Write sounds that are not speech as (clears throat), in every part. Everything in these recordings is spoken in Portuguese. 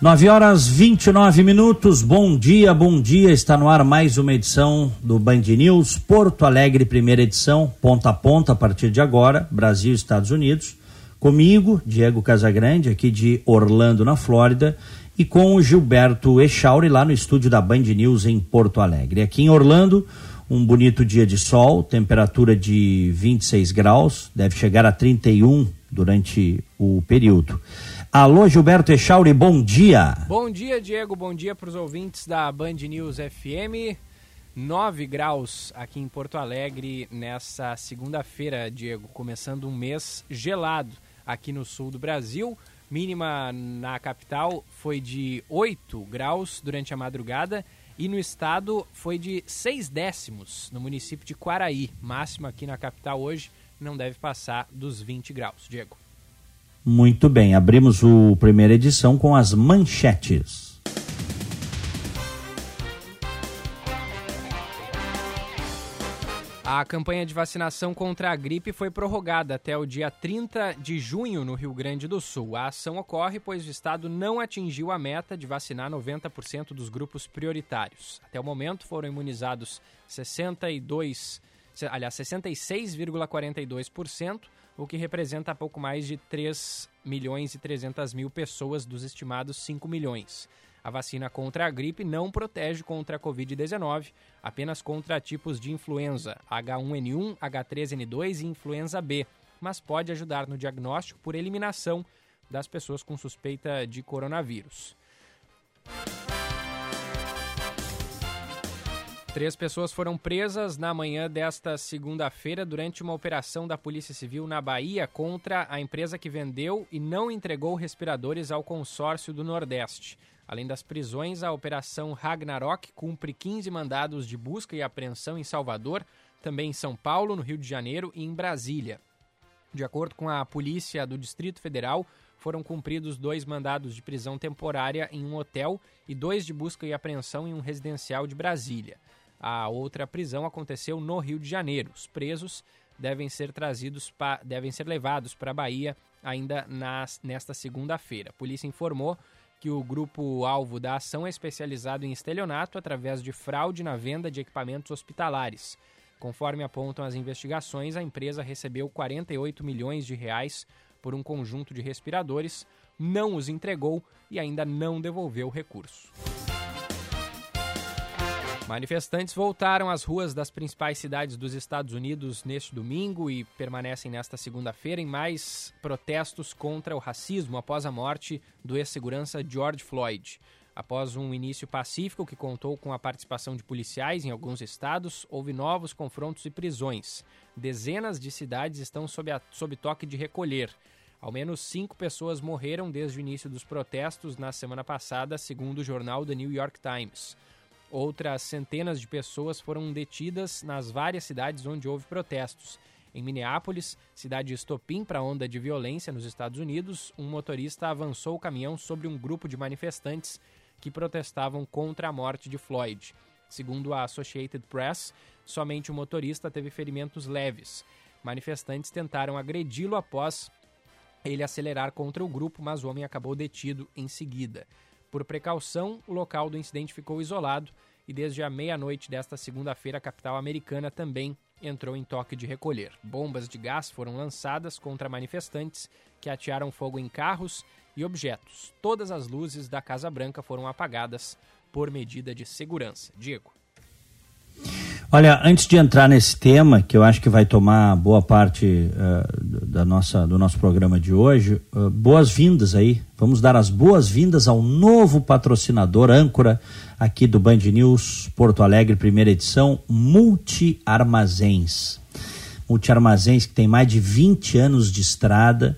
9 horas 29 minutos. Bom dia, bom dia. Está no ar mais uma edição do Band News Porto Alegre, primeira edição, ponta a ponta a partir de agora, Brasil Estados Unidos. Comigo, Diego Casagrande, aqui de Orlando, na Flórida, e com o Gilberto Echauri lá no estúdio da Band News em Porto Alegre. Aqui em Orlando, um bonito dia de sol, temperatura de 26 graus, deve chegar a 31 durante o período. Alô, Gilberto Echauri, bom dia. Bom dia, Diego. Bom dia para os ouvintes da Band News FM. 9 graus aqui em Porto Alegre nessa segunda-feira, Diego, começando um mês gelado aqui no sul do Brasil. Mínima na capital foi de 8 graus durante a madrugada e no estado foi de 6 décimos no município de Quaraí. Máxima aqui na capital hoje não deve passar dos 20 graus. Diego. Muito bem, abrimos o primeira edição com as manchetes. A campanha de vacinação contra a gripe foi prorrogada até o dia 30 de junho no Rio Grande do Sul. A ação ocorre pois o estado não atingiu a meta de vacinar 90% dos grupos prioritários. Até o momento foram imunizados 62, aliás, 66,42% o que representa pouco mais de 3 milhões e 300 mil pessoas dos estimados 5 milhões. A vacina contra a gripe não protege contra a Covid-19, apenas contra tipos de influenza H1N1, H3N2 e influenza B, mas pode ajudar no diagnóstico por eliminação das pessoas com suspeita de coronavírus. Três pessoas foram presas na manhã desta segunda-feira durante uma operação da Polícia Civil na Bahia contra a empresa que vendeu e não entregou respiradores ao consórcio do Nordeste. Além das prisões, a Operação Ragnarok cumpre 15 mandados de busca e apreensão em Salvador, também em São Paulo, no Rio de Janeiro e em Brasília. De acordo com a Polícia do Distrito Federal, foram cumpridos dois mandados de prisão temporária em um hotel e dois de busca e apreensão em um residencial de Brasília. A outra prisão aconteceu no Rio de Janeiro. Os presos devem ser trazidos pa, devem ser levados para a Bahia ainda nas, nesta segunda-feira. A polícia informou que o grupo alvo da ação é especializado em estelionato através de fraude na venda de equipamentos hospitalares. Conforme apontam as investigações, a empresa recebeu 48 milhões de reais por um conjunto de respiradores, não os entregou e ainda não devolveu o recurso. Manifestantes voltaram às ruas das principais cidades dos Estados Unidos neste domingo e permanecem nesta segunda-feira em mais protestos contra o racismo após a morte do ex-segurança George Floyd. Após um início pacífico que contou com a participação de policiais em alguns estados, houve novos confrontos e prisões. Dezenas de cidades estão sob, a, sob toque de recolher. Ao menos cinco pessoas morreram desde o início dos protestos na semana passada, segundo o jornal The New York Times. Outras centenas de pessoas foram detidas nas várias cidades onde houve protestos. Em Minneapolis, cidade estopim para onda de violência nos Estados Unidos, um motorista avançou o caminhão sobre um grupo de manifestantes que protestavam contra a morte de Floyd. Segundo a Associated Press, somente o motorista teve ferimentos leves. Manifestantes tentaram agredi-lo após ele acelerar contra o grupo, mas o homem acabou detido em seguida. Por precaução, o local do incidente ficou isolado e desde a meia-noite desta segunda-feira a capital americana também entrou em toque de recolher. Bombas de gás foram lançadas contra manifestantes que atearam fogo em carros e objetos. Todas as luzes da Casa Branca foram apagadas por medida de segurança. Diego. Olha, antes de entrar nesse tema, que eu acho que vai tomar boa parte uh, da nossa, do nosso programa de hoje, uh, boas-vindas aí. Vamos dar as boas-vindas ao novo patrocinador, âncora, aqui do Band News Porto Alegre, primeira edição, Multi Armazéns. Multi Armazéns, que tem mais de 20 anos de estrada,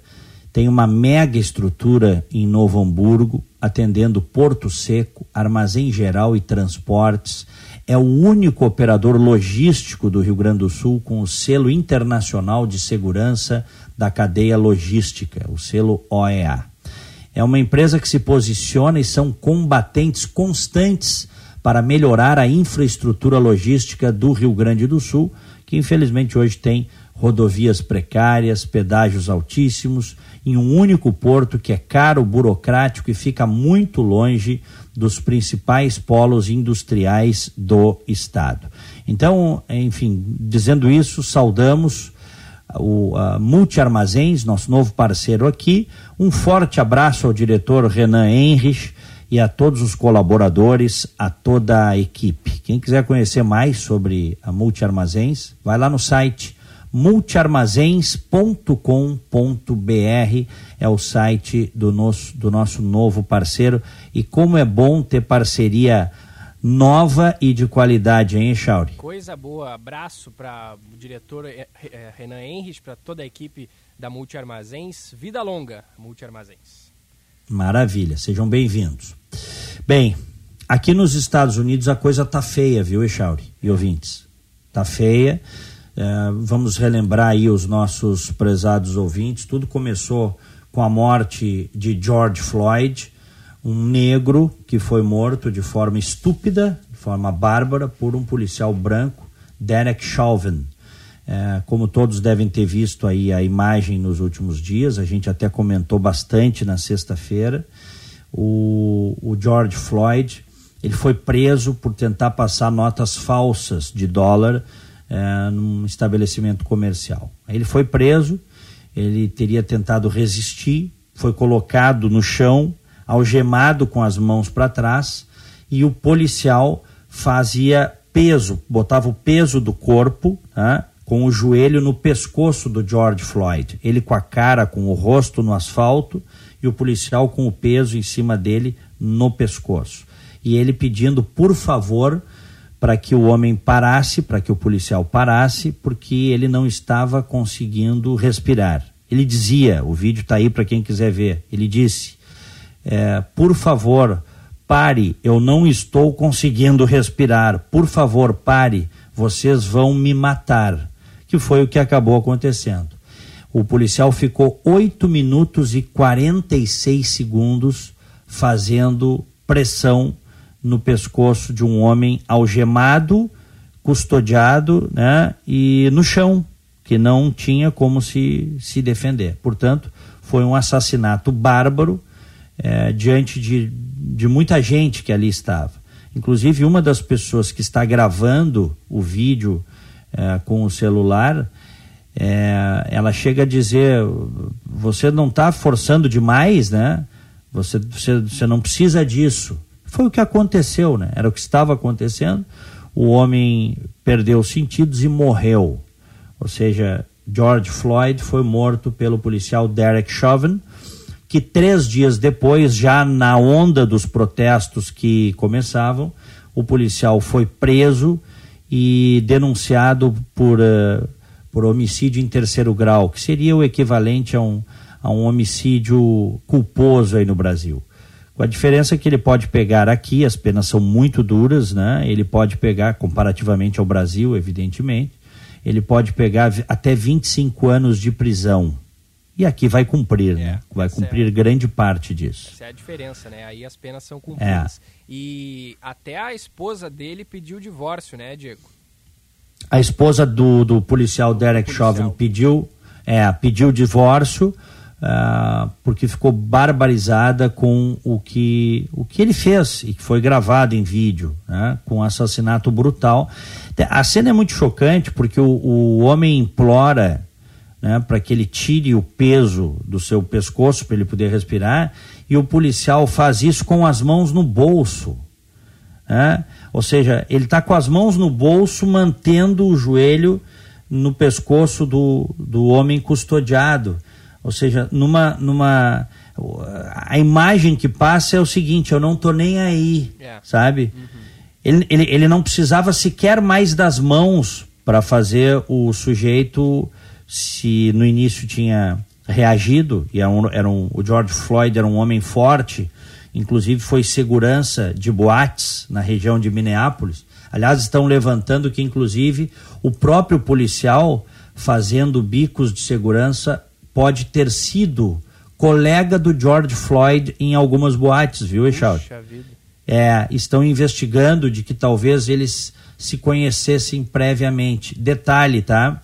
tem uma mega estrutura em Novo Hamburgo, atendendo Porto Seco, Armazém Geral e Transportes. É o único operador logístico do Rio Grande do Sul com o selo internacional de segurança da cadeia logística, o selo OEA. É uma empresa que se posiciona e são combatentes constantes para melhorar a infraestrutura logística do Rio Grande do Sul, que infelizmente hoje tem rodovias precárias, pedágios altíssimos, em um único porto que é caro, burocrático e fica muito longe dos principais polos industriais do estado. Então, enfim, dizendo isso, saudamos o Multi Armazéns, nosso novo parceiro aqui. Um forte abraço ao diretor Renan Henrich e a todos os colaboradores, a toda a equipe. Quem quiser conhecer mais sobre a Multi Armazéns, vai lá no site multiarmazéns.com.br é o site do nosso, do nosso novo parceiro e como é bom ter parceria nova e de qualidade, hein, Chauri? Coisa boa. Abraço para o diretor eh, eh, Renan Henrich, para toda a equipe da Multi Armazéns. Vida longa, Multi Armazéns. Maravilha, sejam bem-vindos. Bem, aqui nos Estados Unidos a coisa tá feia, viu, Echauri e ouvintes? Tá feia. É, vamos relembrar aí os nossos prezados ouvintes. Tudo começou com a morte de George Floyd, um negro que foi morto de forma estúpida, de forma bárbara, por um policial branco, Derek Chauvin. É, como todos devem ter visto aí a imagem nos últimos dias, a gente até comentou bastante na sexta-feira. O, o George Floyd ele foi preso por tentar passar notas falsas de dólar é, num estabelecimento comercial. Ele foi preso, ele teria tentado resistir, foi colocado no chão, algemado com as mãos para trás, e o policial fazia peso, botava o peso do corpo, né, com o joelho no pescoço do George Floyd. Ele com a cara, com o rosto no asfalto, e o policial com o peso em cima dele no pescoço. E ele pedindo, por favor, para que o homem parasse, para que o policial parasse, porque ele não estava conseguindo respirar. Ele dizia, o vídeo está aí para quem quiser ver, ele disse: é, por favor, pare, eu não estou conseguindo respirar, por favor, pare, vocês vão me matar. Que foi o que acabou acontecendo. O policial ficou 8 minutos e 46 segundos fazendo pressão no pescoço de um homem algemado, custodiado, né, e no chão, que não tinha como se, se defender. Portanto, foi um assassinato bárbaro é, diante de, de muita gente que ali estava. Inclusive, uma das pessoas que está gravando o vídeo é, com o celular, é, ela chega a dizer: você não está forçando demais, né? Você, você, você não precisa disso. Foi o que aconteceu, né? Era o que estava acontecendo. O homem perdeu os sentidos e morreu. Ou seja, George Floyd foi morto pelo policial Derek Chauvin, que três dias depois, já na onda dos protestos que começavam, o policial foi preso e denunciado por, uh, por homicídio em terceiro grau, que seria o equivalente a um, a um homicídio culposo aí no Brasil. Com a diferença que ele pode pegar aqui, as penas são muito duras, né? Ele pode pegar, comparativamente ao Brasil, evidentemente, ele pode pegar até 25 anos de prisão. E aqui vai cumprir, né? é, né? Vai cumprir é, grande parte disso. Essa é a diferença, né? Aí as penas são cumpridas. É. E até a esposa dele pediu divórcio, né, Diego? A esposa do, do policial Derek Chauvin pediu, é, pediu divórcio uh, porque ficou barbarizada com o que, o que ele fez e que foi gravado em vídeo, né, com um assassinato brutal. A cena é muito chocante porque o, o homem implora né, para que ele tire o peso do seu pescoço para ele poder respirar e o policial faz isso com as mãos no bolso. Né? Ou seja, ele está com as mãos no bolso, mantendo o joelho no pescoço do, do homem custodiado. Ou seja, numa, numa a imagem que passa é o seguinte: eu não tô nem aí, yeah. É. sabe? Uhum. Ele, ele, ele não precisava sequer mais das mãos para fazer o sujeito, se no início tinha reagido, e era um, era um, o George Floyd era um homem forte, inclusive foi segurança de boates na região de Minneapolis. Aliás, estão levantando que, inclusive, o próprio policial fazendo bicos de segurança pode ter sido colega do George Floyd em algumas boates, viu, Eixaldo? É, estão investigando de que talvez eles se conhecessem previamente. Detalhe, tá?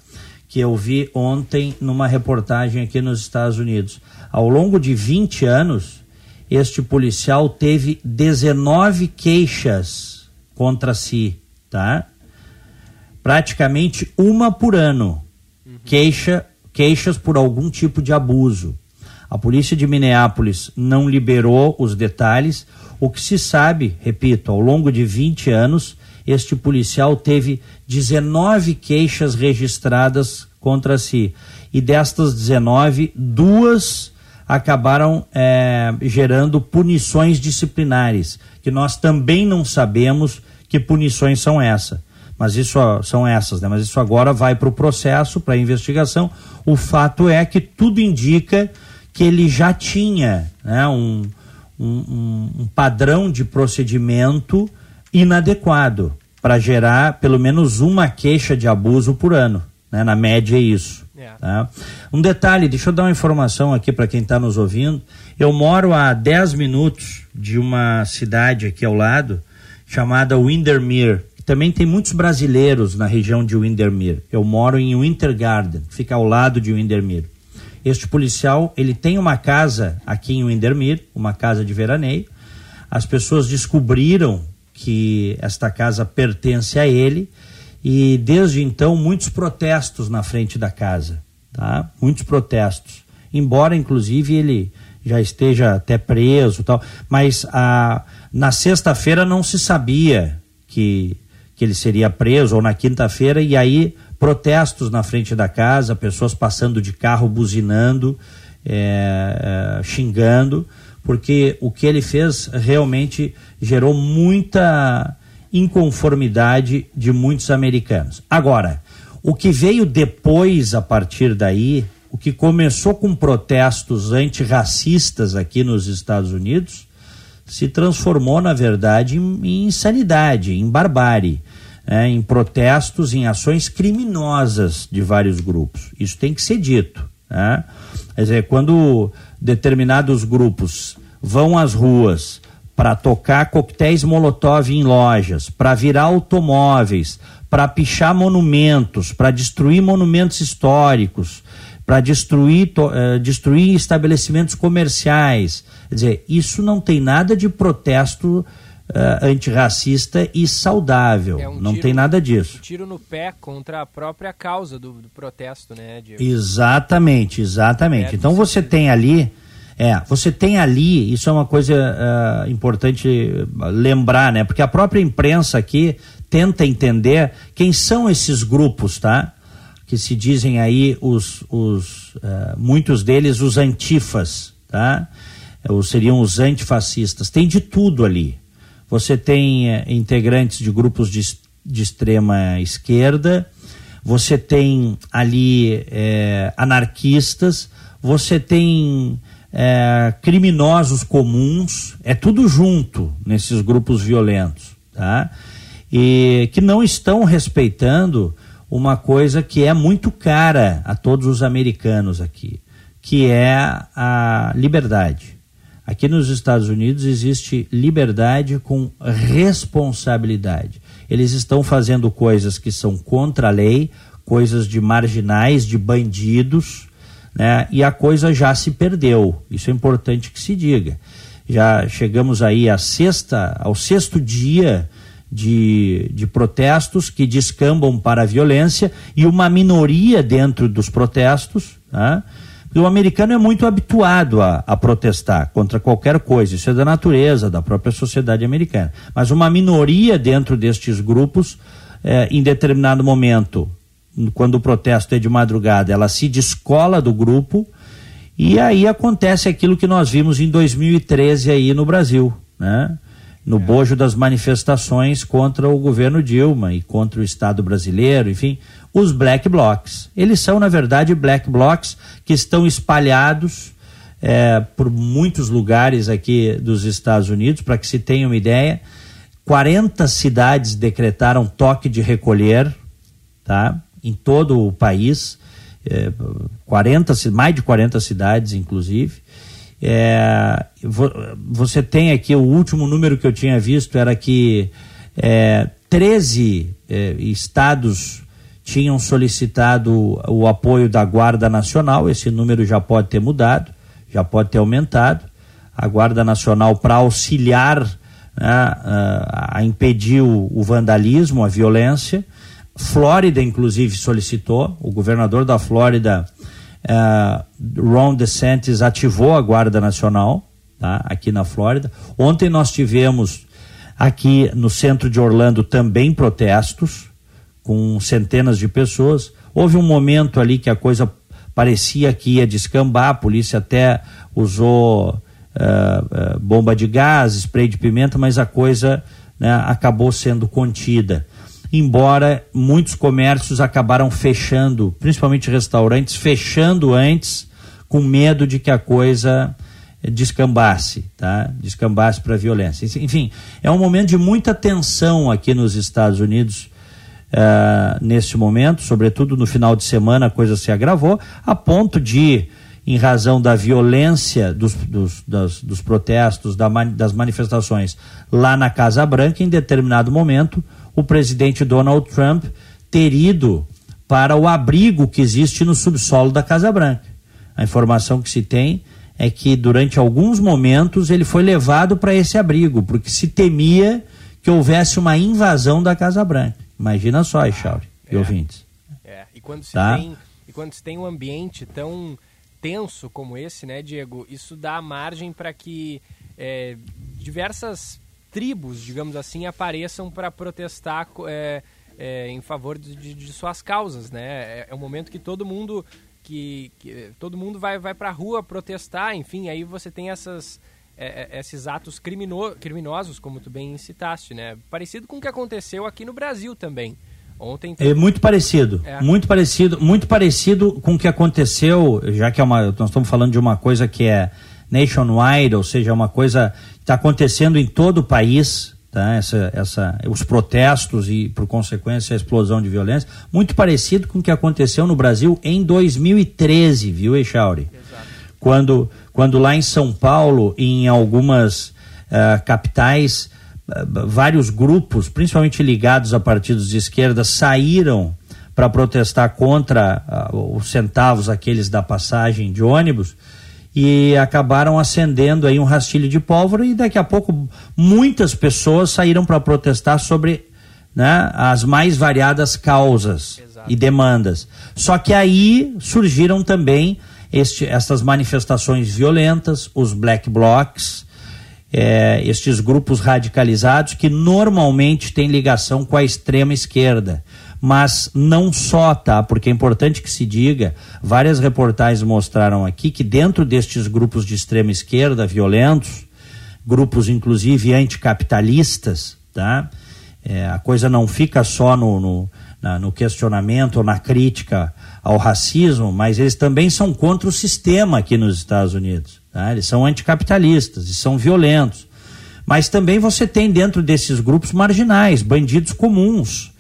Que eu vi ontem numa reportagem aqui nos Estados Unidos. Ao longo de 20 anos, este policial teve 19 queixas contra si, tá? Praticamente uma por ano. Uhum. Queixa, queixas por algum tipo de abuso. A polícia de Minneapolis não liberou os detalhes. O que se sabe, repito, ao longo de 20 anos, este policial teve 19 queixas registradas contra si. E destas 19, duas acabaram é, gerando punições disciplinares, que nós também não sabemos que punições são essas. Mas isso são essas, né? Mas isso agora vai para o processo, para a investigação. O fato é que tudo indica que ele já tinha né, um, um, um padrão de procedimento inadequado para gerar pelo menos uma queixa de abuso por ano. Né? Na média é isso. Yeah. É. Tá? Um detalhe, deixa eu dar uma informação aqui para quem está nos ouvindo. Eu moro a 10 minutos de uma cidade aqui ao lado chamada Windermere. Também tem muitos brasileiros na região de Windermere. Eu moro em Winter Garden, fica ao lado de Windermere. Este policial, ele tem uma casa aqui em Windermere, uma casa de veraneio. As pessoas descobriram que esta casa pertence a ele e desde então muitos protestos na frente da casa, tá? Muitos protestos. Embora inclusive ele já esteja até preso, tal, mas a, na sexta-feira não se sabia que que ele seria preso ou na quinta-feira e aí protestos na frente da casa, pessoas passando de carro buzinando, é, é, xingando, porque o que ele fez realmente gerou muita inconformidade de muitos americanos. Agora, o que veio depois, a partir daí, o que começou com protestos antirracistas aqui nos Estados Unidos, se transformou, na verdade, em, em insanidade, em barbárie, né? em protestos, em ações criminosas de vários grupos. Isso tem que ser dito. Né? Quer dizer, quando determinados grupos vão às ruas para tocar coquetéis molotov em lojas, para virar automóveis, para pichar monumentos, para destruir monumentos históricos, para destruir, uh, destruir estabelecimentos comerciais. Quer dizer, isso não tem nada de protesto uh, antirracista e saudável. É um não tiro, tem nada disso. Um tiro no pé contra a própria causa do, do protesto, né, Diego? Exatamente, exatamente. É, então você tem ali é, você tem ali, isso é uma coisa uh, importante lembrar, né? Porque a própria imprensa aqui tenta entender quem são esses grupos, tá? Que se dizem aí os, os uh, muitos deles os antifas, tá? Ou seriam os antifascistas. Tem de tudo ali. Você tem uh, integrantes de grupos de, de extrema esquerda, você tem ali anarquistas, você tem é, criminosos comuns, é tudo junto nesses grupos violentos, tá? E que não estão respeitando uma coisa que é muito cara a todos os americanos aqui, que é a liberdade. Aqui nos Estados Unidos existe liberdade com responsabilidade. Eles estão fazendo coisas que são contra a lei, coisas de marginais, de bandidos, né? e a coisa já se perdeu. Isso é importante que se diga. Já chegamos aí à sexta, ao sexto dia de, de protestos que descambam para a violência e uma minoria dentro dos protestos. Né? O americano é muito habituado a, a, protestar contra qualquer coisa, isso é da natureza, da própria sociedade americana. Mas uma minoria dentro destes grupos, é, em determinado momento, quando o protesto é de madrugada, ela se descola do grupo e aí acontece aquilo que nós vimos em 2013 aí no Brasil, né? No é. bojo das manifestações contra o governo Dilma e contra o Estado brasileiro, enfim, os black blocs. Eles são, na verdade, black blocs que estão espalhados é, por muitos lugares aqui dos Estados Unidos, para que se tenha uma ideia. 40 cidades decretaram toque de recolher, tá? Em todo o país, é, 40, mais de 40 cidades, inclusive. É, você tem aqui o último número que eu tinha visto era que é, 13 é, estados tinham solicitado o apoio da Guarda Nacional, esse número já pode ter mudado, já pode ter aumentado. A Guarda Nacional para auxiliar né, a, a impedir o, o vandalismo, a violência. Flórida, inclusive, solicitou, o governador da Flórida, uh, Ron DeSantis, ativou a Guarda Nacional tá, aqui na Flórida. Ontem nós tivemos aqui no centro de Orlando também protestos com centenas de pessoas. Houve um momento ali que a coisa parecia que ia descambar, a polícia até usou uh, uh, bomba de gás, spray de pimenta, mas a coisa né, acabou sendo contida. Embora muitos comércios acabaram fechando, principalmente restaurantes, fechando antes, com medo de que a coisa descambasse, tá? Descambasse para violência. Enfim, é um momento de muita tensão aqui nos Estados Unidos uh, neste momento, sobretudo no final de semana a coisa se agravou, a ponto de, em razão da violência dos, dos, das, dos protestos, da, das manifestações lá na Casa Branca, em determinado momento, o presidente Donald Trump ter ido para o abrigo que existe no subsolo da Casa Branca. A informação que se tem é que durante alguns momentos ele foi levado para esse abrigo, porque se temia que houvesse uma invasão da Casa Branca. Imagina só, Echauri, é, e ouvintes. É, e quando se tá? tem e quando se tem um ambiente tão tenso como esse, né, Diego, isso dá margem para que é, diversas tribos, digamos assim, apareçam para protestar é, é, em favor de, de, suas causas, né? É, é um momento que todo mundo que, que todo mundo vai vai para a rua protestar, enfim, aí você tem essas é, é, esses atos crimino, criminosos, como tu bem citaste, né? Parecido com o que aconteceu aqui no Brasil também. Ontem. É muito parecido, é. muito parecido, muito parecido com o que aconteceu, já que é uma, nós estamos falando de uma coisa que é nationwide, ou seja, uma coisa está acontecendo em todo o país, tá? Essa, essa, os protestos e, por consequência, a explosão de violência, muito parecido com o que aconteceu no Brasil em 2013, viu, Echauri? Quando quando lá em São Paulo, em algumas uh, capitais, uh, vários grupos, principalmente ligados a partidos de esquerda, saíram para protestar contra uh, os centavos, aqueles da passagem de ônibus, e acabaram acendendo aí um rastilho de pólvora e daqui a pouco muitas pessoas saíram para protestar sobre né, as mais variadas causas Exato. e demandas. Só que aí surgiram também este, essas manifestações violentas, os black blocs, é, estes grupos radicalizados que normalmente têm ligação com a extrema esquerda. Mas não só, tá? Porque é importante que se diga, várias reportagens mostraram aqui que dentro destes grupos de extrema esquerda violentos, grupos inclusive anticapitalistas, tá? É, a coisa não fica só no, no, na, no questionamento ou na crítica ao racismo, mas eles também são contra o sistema aqui nos Estados Unidos. Tá? Eles são anticapitalistas e são violentos. Mas também você tem dentro desses grupos marginais, bandidos comuns.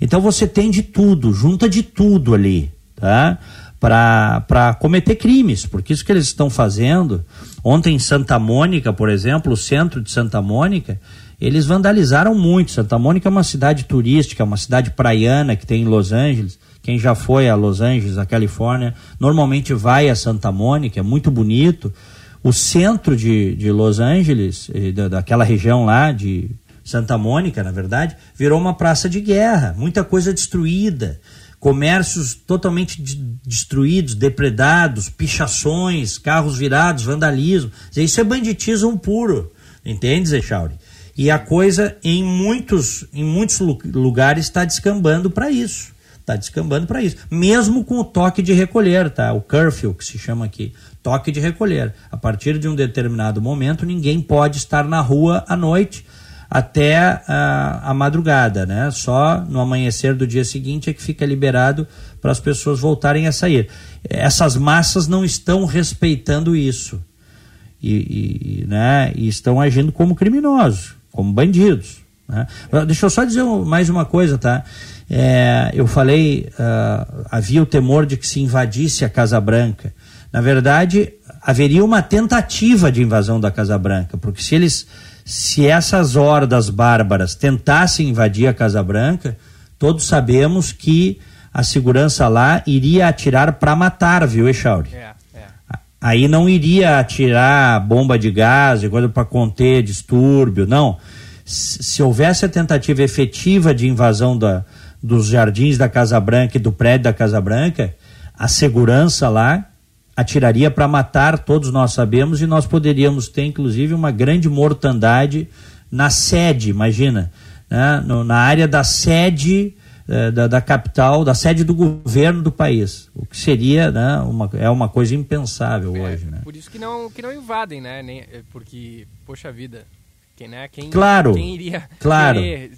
Então você tem de tudo, junta de tudo ali, tá? Para cometer crimes, porque isso que eles estão fazendo. Ontem em Santa Mônica, por exemplo, o centro de Santa Mônica, eles vandalizaram muito. Santa Mônica é uma cidade turística, uma cidade praiana que tem em Los Angeles. Quem já foi a Los Angeles, a Califórnia, normalmente vai a Santa Mônica, é muito bonito. O centro de, de Los Angeles, da, daquela região lá de Santa Mônica, na verdade, virou uma praça de guerra, muita coisa destruída, comércios totalmente de, destruídos, depredados, pichações, carros virados, vandalismo. Isso é banditismo puro, entende, Zé Chauri? E a coisa em muitos, em muitos lugares está descambando para isso. Está descambando para isso. Mesmo com o toque de recolher, tá? O curfew, que se chama aqui. Toque de recolher. A partir de um determinado momento, ninguém pode estar na rua à noite, até a, a, madrugada, né? Só no amanhecer do dia seguinte é que fica liberado para as pessoas voltarem a sair. Essas massas não estão respeitando isso e, e né? e estão agindo como criminosos, como bandidos. Né? Deixa eu só dizer mais uma coisa, tá? É, eu falei, uh, havia o temor de que se invadisse a Casa Branca. Na verdade, haveria uma tentativa de invasão da Casa Branca, porque se eles se essas hordas bárbaras tentassem invadir a Casa Branca, todos sabemos que a segurança lá iria atirar para matar, viu, Echauri? É, é. Aí não iria atirar bomba de gás e coisa para conter distúrbio, não. Se houvesse a tentativa efetiva de invasão da, dos jardins da Casa Branca e do prédio da Casa Branca, a segurança lá atiraria para matar, todos nós sabemos, e nós poderíamos ter, inclusive, uma grande mortandade na sede, imagina, né? no, na área da sede eh, da, da, capital, da sede do governo do país, o que seria né, uma, é uma coisa impensável é, hoje. Né? Por isso que não, que não invadem, né? Nem, eh, porque, poxa vida, quem, né, quem, claro, quem iria claro. Querer,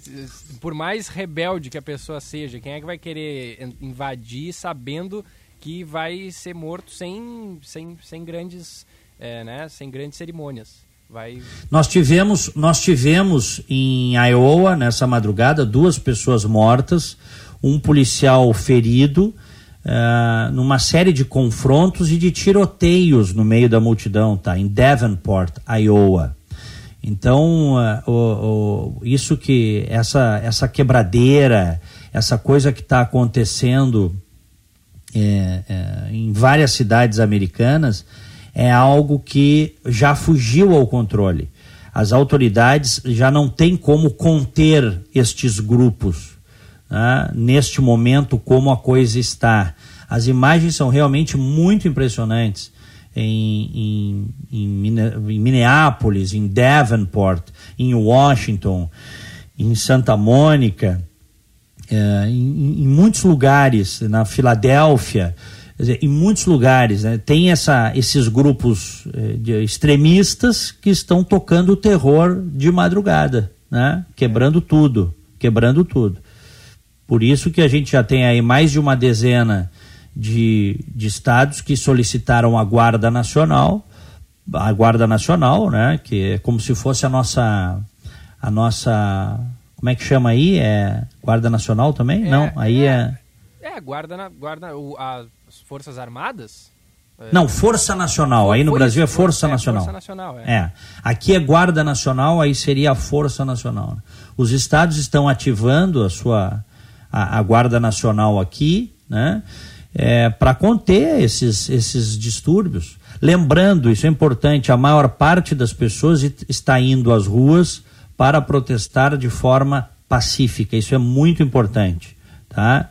por mais rebelde que a pessoa seja, quem é que vai querer invadir sabendo que vai ser morto sem, sem, sem grandes é, né, sem grandes cerimônias. Vai... Nós tivemos nós tivemos em Iowa nessa madrugada duas pessoas mortas, um policial ferido. Uh, numa série de confrontos e de tiroteios no meio da multidão, tá? Em Davenport, Iowa. Então, uh, o, o, isso que essa essa quebradeira, essa coisa que está acontecendo é, é, em várias cidades americanas é algo que já fugiu ao controle. As autoridades já não têm como conter estes grupos né? neste momento, como a coisa está. As imagens são realmente muito impressionantes. Em, em, em, Minneapolis, em Davenport, em Washington, em Santa Mônica, é, em, em, muitos lugares, na Filadélfia, dizer, em muitos lugares, né, tem essa, esses grupos é, extremistas que estão tocando o terror de madrugada, né, quebrando tudo, quebrando tudo. Por isso que a gente já tem aí mais de uma dezena de, de estados que solicitaram a Guarda Nacional, a Guarda Nacional, né, que é como se fosse a nossa a nossa como é que chama aí? É Guarda Nacional também? É, Não, aí é. É, é guarda, na, guarda o, as Forças Armadas? É... Não, Força Nacional. Aí no Foi, Brasil é Força é, Nacional. Força Nacional, é. é. Aqui é Guarda Nacional, aí seria a Força Nacional. Os estados estão ativando a sua a, a Guarda Nacional aqui, né? É, para conter esses, esses distúrbios. Lembrando, isso é importante, a maior parte das pessoas está indo às ruas para protestar de forma pacífica. Isso é muito importante, tá?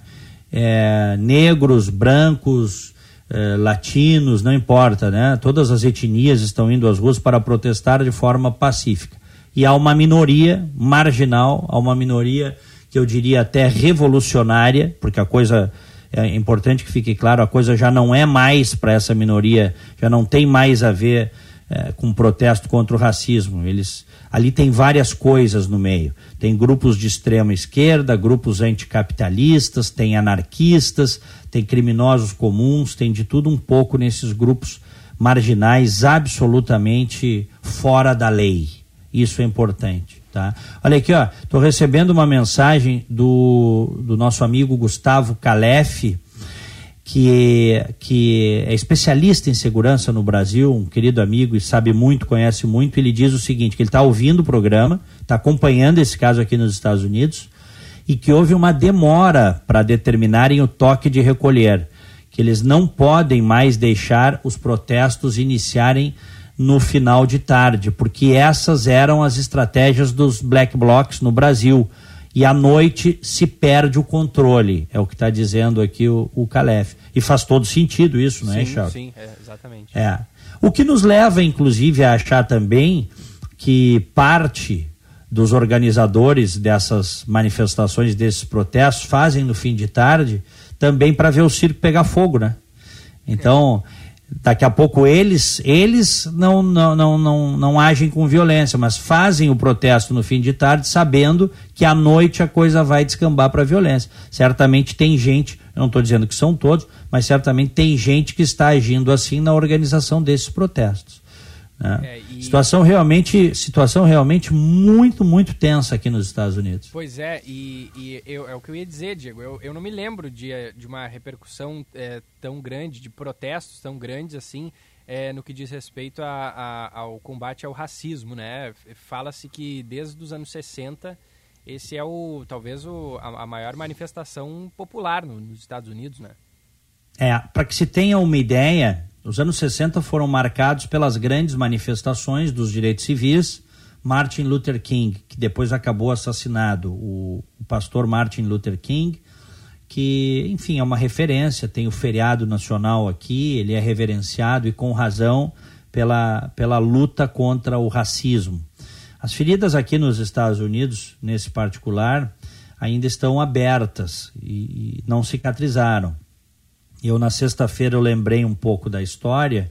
É, negros, brancos, é, latinos, não importa, né? Todas as etnias estão indo às ruas para protestar de forma pacífica. E há uma minoria marginal, há uma minoria que eu diria até revolucionária, porque a coisa é importante que fique claro, a coisa já não é mais para essa minoria, já não tem mais a ver é, com protesto contra o racismo. Eles ali tem várias coisas no meio. Tem grupos de extrema esquerda, grupos anticapitalistas, tem anarquistas, tem criminosos comuns, tem de tudo um pouco nesses grupos marginais absolutamente fora da lei. Isso é importante. Tá? Olha aqui, ó, estou recebendo uma mensagem do, do nosso amigo Gustavo Calef, que, que é especialista em segurança no Brasil, um querido amigo e sabe muito, conhece muito, ele diz o seguinte, que ele está ouvindo o programa, está acompanhando esse caso aqui nos Estados Unidos, e que houve uma demora para determinarem o toque de recolher, que eles não podem mais deixar os protestos iniciarem no final de tarde, porque essas eram as estratégias dos black blocs no Brasil e à noite se perde o controle, é o que está dizendo aqui o, o Calef. E faz todo sentido isso, não é, Charles? Sim, é, exatamente. É. O que nos leva, inclusive, a achar também que parte dos organizadores dessas manifestações, desses protestos, fazem no fim de tarde também para ver o circo pegar fogo, né? Então, Daqui a pouco eles, eles não, não, não, não, não agem com violência, mas fazem o protesto no fim de tarde, sabendo que à noite a coisa vai descambar para violência. Certamente tem gente, não estou dizendo que são todos, mas certamente tem gente que está agindo assim na organização desses protestos. Né? É. Situação realmente, situação realmente muito, muito tensa aqui nos Estados Unidos. Pois é, e, e eu, é o que eu ia dizer, Diego. Eu, eu não me lembro de, de uma repercussão é, tão grande, de protestos tão grandes assim, é, no que diz respeito a, a, ao combate ao racismo, né? Fala-se que desde os anos 60 esse é o talvez o, a, a maior manifestação popular no, nos Estados Unidos, né? É, para que se tenha uma ideia, os anos 60 foram marcados pelas grandes manifestações dos direitos civis. Martin Luther King, que depois acabou assassinado, o, o pastor Martin Luther King, que, enfim, é uma referência, tem o feriado nacional aqui, ele é reverenciado e com razão pela, pela luta contra o racismo. As feridas aqui nos Estados Unidos, nesse particular, ainda estão abertas e, e não cicatrizaram. Eu, na sexta-feira, eu lembrei um pouco da história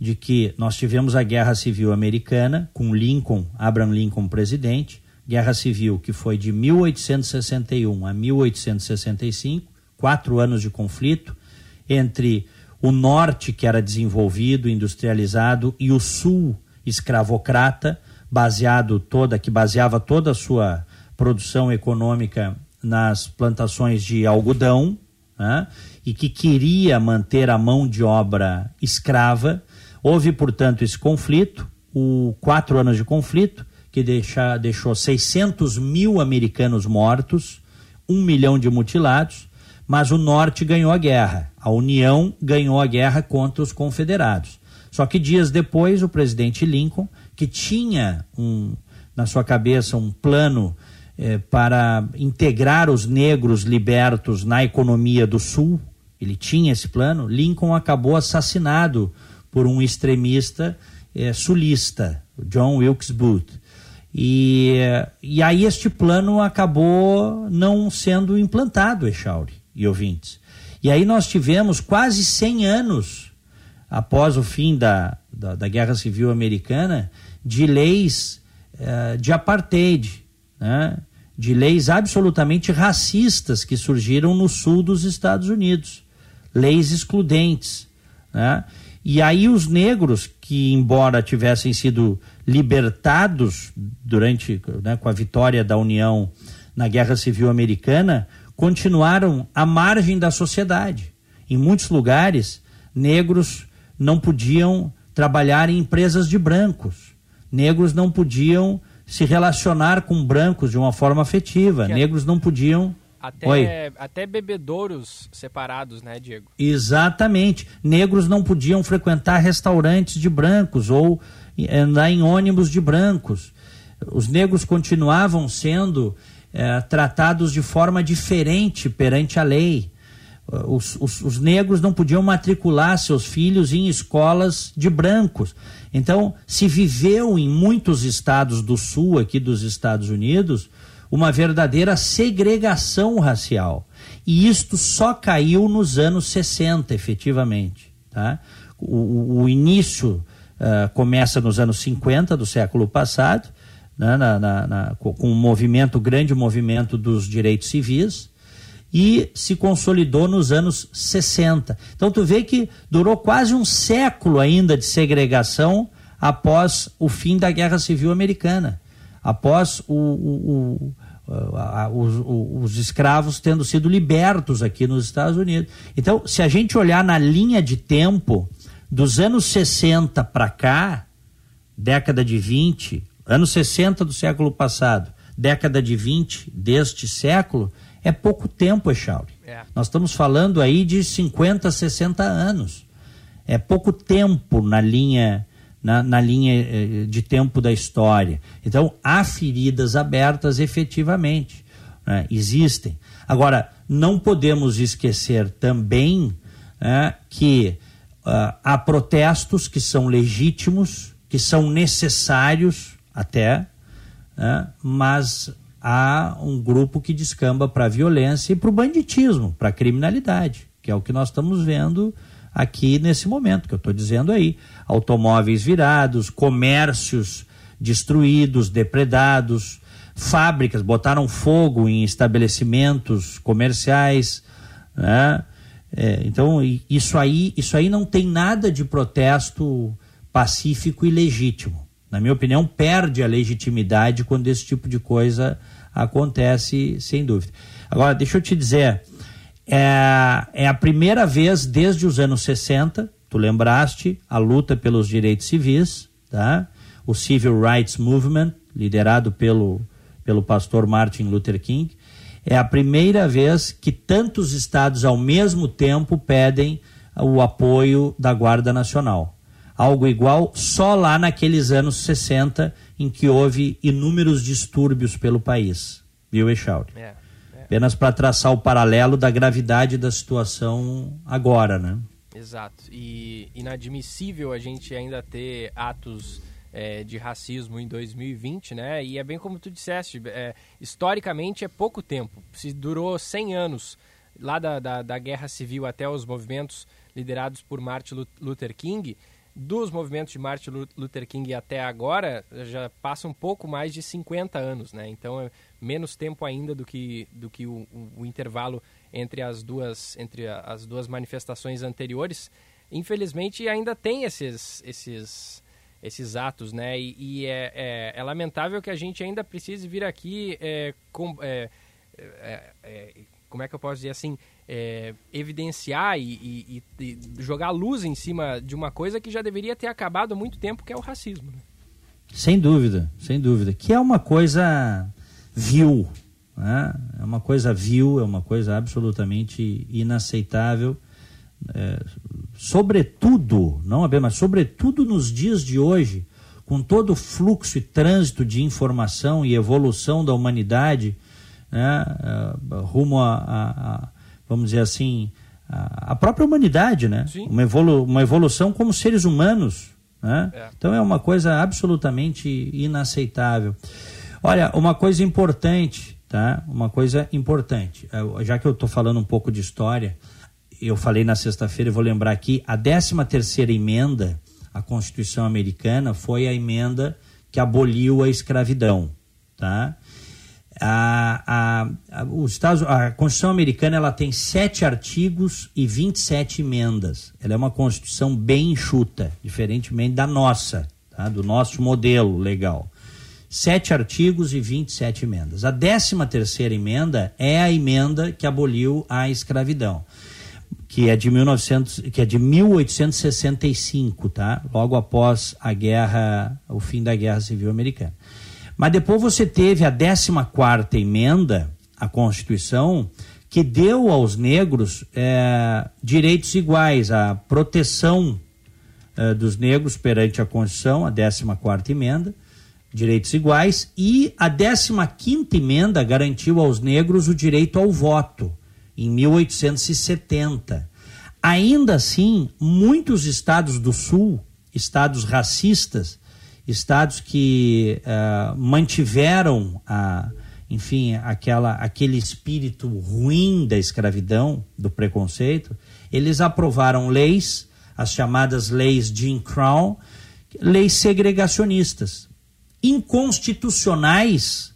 de que nós tivemos a Guerra Civil Americana, com Lincoln, Abraham Lincoln presidente, Guerra Civil que foi de 1861 a 1865, quatro anos de conflito entre o norte, que era desenvolvido, industrializado, e o sul, escravocrata, baseado toda, que baseava toda a sua produção econômica nas plantações de algodão, né? E que queria manter a mão de obra escrava. Houve, portanto, esse conflito, o quatro anos de conflito, que deixa, deixou 600 mil americanos mortos, um milhão de mutilados, mas o Norte ganhou a guerra. A União ganhou a guerra contra os confederados. Só que dias depois, o presidente Lincoln, que tinha um, na sua cabeça um plano eh, para integrar os negros libertos na economia do Sul, ele tinha esse plano, Lincoln acabou assassinado por um extremista é, sulista, John Wilkes Booth. E, e aí este plano acabou não sendo implantado, Echauri e ouvintes. E aí nós tivemos quase 100 anos após o fim da, da, da Guerra Civil Americana de leis uh, de apartheid, né? de leis absolutamente racistas que surgiram no sul dos Estados Unidos leis excludentes. Né? E aí os negros, que embora tivessem sido libertados durante né, com a vitória da União na Guerra Civil Americana, continuaram à margem da sociedade. Em muitos lugares, negros não podiam trabalhar em empresas de brancos. Negros não podiam se relacionar com brancos de uma forma afetiva. Negros não podiam até, Oi. até bebedouros separados, né, Diego? Exatamente. Negros não podiam frequentar restaurantes de brancos ou andar em ônibus de brancos. Os negros continuavam sendo é, tratados de forma diferente perante a lei. Os, os, os, negros não podiam matricular seus filhos em escolas de brancos. Então, se viveu em muitos estados do sul aqui dos Estados Unidos uma verdadeira segregação racial. E isto só caiu nos anos 60, efetivamente. Tá? O, o início uh, começa nos anos 50 do século passado, né, na, na, na, com um movimento, grande movimento dos direitos civis, e se consolidou nos anos 60. Então tu vê que durou quase um século ainda de segregação após o fim da Guerra Civil Americana, após o, o, os, os, escravos tendo sido libertos aqui nos Estados Unidos. Então, se a gente olhar na linha de tempo dos anos 60 para cá, década de 20, anos 60 do século passado, década de 20 deste século, é pouco tempo, Echauri. É. Nós estamos falando aí de 50, 60 anos. É pouco tempo na linha na, na linha eh, de tempo da história. Então, há feridas abertas efetivamente, né? existem. Agora, não podemos esquecer também né, que uh, há protestos que são legítimos, que são necessários até, né, mas há um grupo que descamba para a violência e para o banditismo, para a criminalidade, que é o que nós estamos vendo aqui nesse momento que eu estou dizendo aí. Automóveis virados, comércios destruídos, depredados, fábricas botaram fogo em estabelecimentos comerciais, né? É, então isso aí, isso aí não tem nada de protesto pacífico e legítimo. Na minha opinião, perde a legitimidade quando esse tipo de coisa acontece, sem dúvida. Agora, deixa eu te dizer, é, é a primeira vez desde os anos 60, tu lembraste, a luta pelos direitos civis, tá? o Civil Rights Movement, liderado pelo, pelo pastor Martin Luther King, é a primeira vez que tantos estados ao mesmo tempo pedem o apoio da Guarda Nacional. Algo igual só lá naqueles anos 60, em que houve inúmeros distúrbios pelo país. Viu, Echauri? É, é. Apenas para traçar o paralelo da gravidade da situação agora, né? Exato. E inadmissível a gente ainda ter atos é, de racismo em 2020, né? E é bem como tu disseste, é, historicamente é pouco tempo. Se durou 100 anos lá da, da, da, Guerra Civil até os movimentos liderados por Martin Luther King, dos movimentos de Martin Luther King até agora, já passa um pouco mais de 50 anos, né? Então é menos tempo ainda do que, do que o, o, o intervalo entre as duas, entre as duas manifestações anteriores. Infelizmente ainda tem esses, esses esses atos, né? E, e é, é, é, lamentável que a gente ainda precise vir aqui é, com, é, é, é, como é que eu posso dizer assim, evidenciar e, e, e, jogar luz em cima de uma coisa que já deveria ter acabado há muito tempo, que é o racismo. Né? Sem dúvida, sem dúvida. Que é uma coisa vil, né? é uma coisa vil, é uma coisa absolutamente inaceitável. É, sobretudo, não apenas, mas sobretudo nos dias de hoje, com todo o fluxo e trânsito de informação e evolução da humanidade, né, uh, rumo a, a, a, vamos dizer assim, a, a própria humanidade, né? Uma, evolu uma evolução como seres humanos. Né? É. Então é uma coisa absolutamente inaceitável. Olha, uma coisa importante, tá? Uma coisa importante, já que eu estou falando um pouco de história, eu falei na sexta-feira, vou lembrar aqui, a 13 terceira emenda à Constituição Americana foi a emenda que aboliu a escravidão, tá? A, a, a, os Estados, a Constituição Americana ela tem sete artigos e 27 emendas. Ela é uma Constituição bem enxuta, diferentemente da nossa, tá? do nosso modelo legal. Sete artigos e 27 emendas. A 13 terceira emenda é a emenda que aboliu a escravidão que é de 1900, que é de 1865, tá? Logo após a guerra, o fim da Guerra Civil Americana. Mas depois você teve a 14ª emenda à Constituição, que deu aos negros é, direitos iguais, a proteção é, dos negros perante a Constituição, a 14ª emenda, direitos iguais, e a 15ª emenda garantiu aos negros o direito ao voto em 1870. Ainda assim, muitos estados do Sul, estados racistas, estados que uh, mantiveram a, enfim, aquela, aquele espírito ruim da escravidão, do preconceito, eles aprovaram leis, as chamadas leis Jim Crow, leis segregacionistas, inconstitucionais,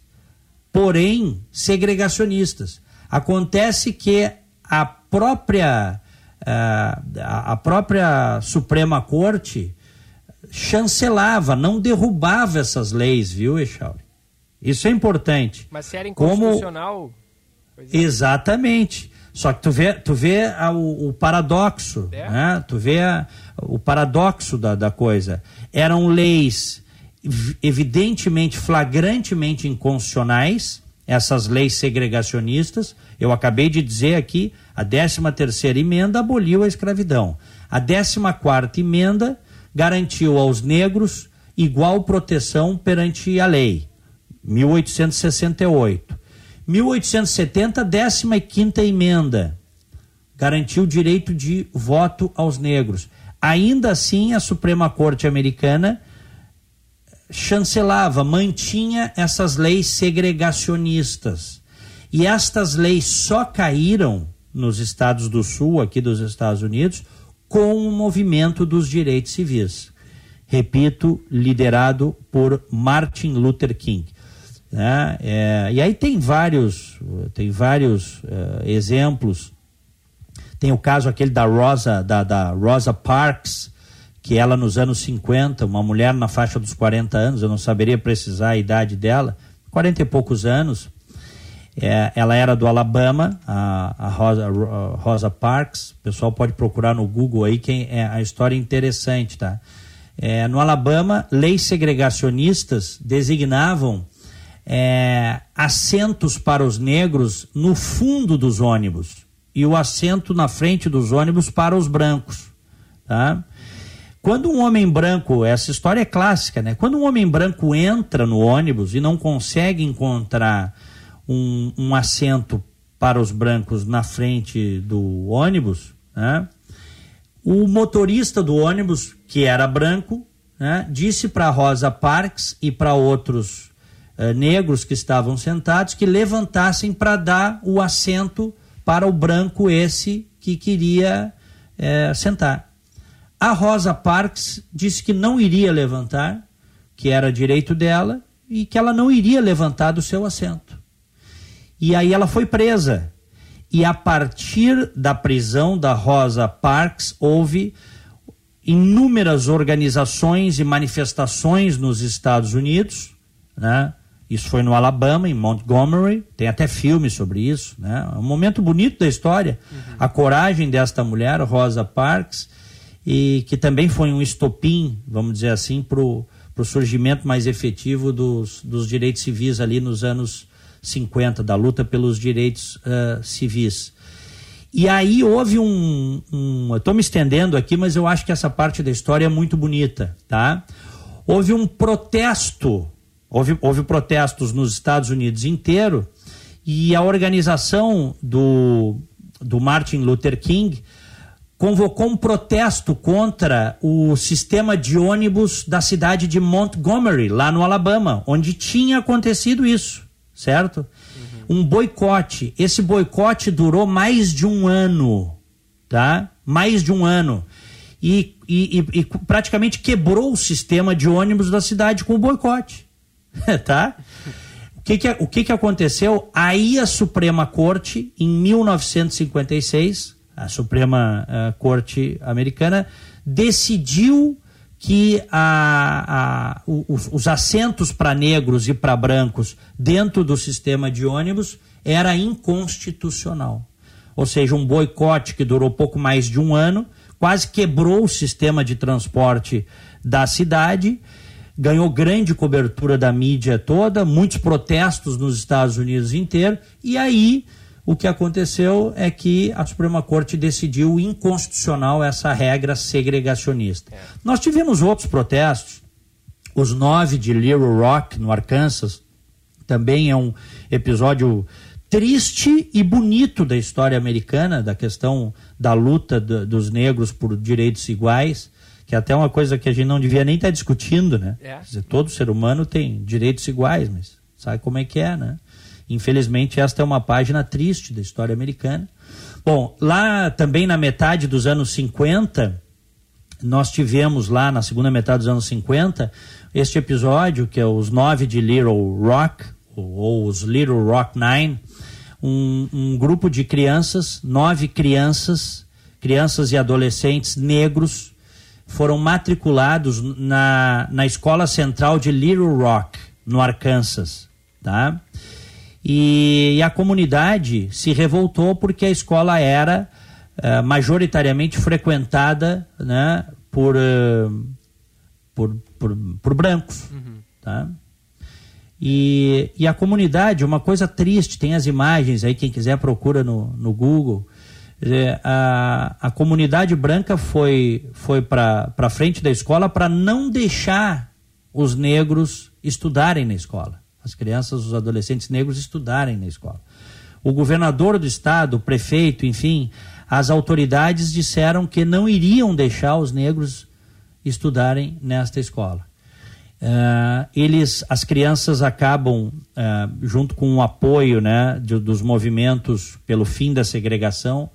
porém segregacionistas. Acontece que a própria, uh, a própria Suprema Corte chancelava, não derrubava essas leis, viu, Echauri? Isso é importante. Mas se era inconstitucional... Como... É. Exatamente. Só que tu vê, tu vê a, o, o, paradoxo, é? né? Tu vê a, o paradoxo da, da coisa. Eram leis evidentemente, flagrantemente inconstitucionais, essas leis segregacionistas. Eu acabei de dizer aqui, a 13 terceira emenda aboliu a escravidão. A 14 quarta emenda garantiu aos negros igual proteção perante a lei. 1868. 1870, 15 emenda garantiu o direito de voto aos negros. Ainda assim, a Suprema Corte Americana chancelava, mantinha essas leis segregacionistas. E estas leis só caíram nos estados do sul, aqui dos Estados Unidos, com o movimento dos direitos civis. Repito, liderado por Martin Luther King. Né? É, e aí tem vários, tem vários uh, exemplos. Tem o caso aquele da Rosa, da, da Rosa Parks, que ela nos anos 50, uma mulher na faixa dos 40 anos, eu não saberia precisar a idade dela, 40 e poucos anos, é, ela era do Alabama, a, a, Rosa, a, Rosa, Parks. O pessoal pode procurar no Google aí, quem é a história interessante, tá? É, no Alabama, leis segregacionistas designavam é, assentos para os negros no fundo dos ônibus e o assento na frente dos ônibus para os brancos, tá? Quando um homem branco, essa história é clássica, né? Quando um homem branco entra no ônibus e não consegue encontrar um, um assento para os brancos na frente do ônibus, né? o motorista do ônibus, que era branco, né? disse para Rosa Parks e para outros uh, negros que estavam sentados que levantassem para dar o assento para o branco esse que queria uh, sentar. A Rosa Parks disse que não iria levantar, que era direito dela, e que ela não iria levantar do seu assento. E aí ela foi presa. E a partir da prisão da Rosa Parks, houve inúmeras organizações e manifestações nos Estados Unidos, né? Isso foi no Alabama, em Montgomery, tem até filme sobre isso, né? É um momento bonito da história. Uhum. A coragem desta mulher, Rosa Parks, e que também foi um estopim, vamos dizer assim, para o surgimento mais efetivo dos, dos direitos civis ali nos anos 50, da luta pelos direitos uh, civis. E aí houve um. um Estou me estendendo aqui, mas eu acho que essa parte da história é muito bonita. Tá? Houve um protesto, houve, houve protestos nos Estados Unidos inteiro, e a organização do, do Martin Luther King convocou um protesto contra o sistema de ônibus da cidade de Montgomery, lá no Alabama, onde tinha acontecido isso certo? Uhum. Um boicote. Esse boicote durou mais de um ano, tá? Mais de um ano. E, e, e, e praticamente quebrou o sistema de ônibus da cidade com o boicote, (laughs) tá? O que que, o que que aconteceu? Aí a Suprema Corte, em 1956, a Suprema uh, Corte Americana, decidiu que a, a, os, os assentos para negros e para brancos dentro do sistema de ônibus era inconstitucional. Ou seja, um boicote que durou pouco mais de um ano, quase quebrou o sistema de transporte da cidade, ganhou grande cobertura da mídia toda, muitos protestos nos Estados Unidos inteiro, e aí o que aconteceu é que a Suprema Corte decidiu inconstitucional essa regra segregacionista. É. Nós tivemos outros protestos, os nove de Little Rock, no Arkansas, também é um episódio triste e bonito da história americana, da questão da luta do, dos negros por direitos iguais, que é até uma coisa que a gente não devia nem estar discutindo, né? É. Dizer, todo ser humano tem direitos iguais, mas sabe como é que é, né? Infelizmente, esta é uma página triste da história americana. Bom, lá também na metade dos anos 50, nós tivemos lá na segunda metade dos anos 50 este episódio, que é os nove de Little Rock, ou os Little Rock Nine, um, um grupo de crianças, nove crianças, crianças e adolescentes negros, foram matriculados na, na escola central de Little Rock, no Arkansas, tá? E, e a comunidade se revoltou porque a escola era uh, majoritariamente frequentada né, por, uh, por, por, por, brancos. Uhum. Tá? E, e a comunidade, uma coisa triste, tem as imagens aí, quem quiser procura no, no Google. É, a, a comunidade branca foi, foi para frente da escola para não deixar os negros estudarem na escola as crianças, os adolescentes negros estudarem na escola. O governador do estado, o prefeito, enfim, as autoridades disseram que não iriam deixar os negros estudarem nesta escola. Uh, eles, as crianças acabam, uh, junto com o apoio né, de, dos movimentos pelo fim da segregação,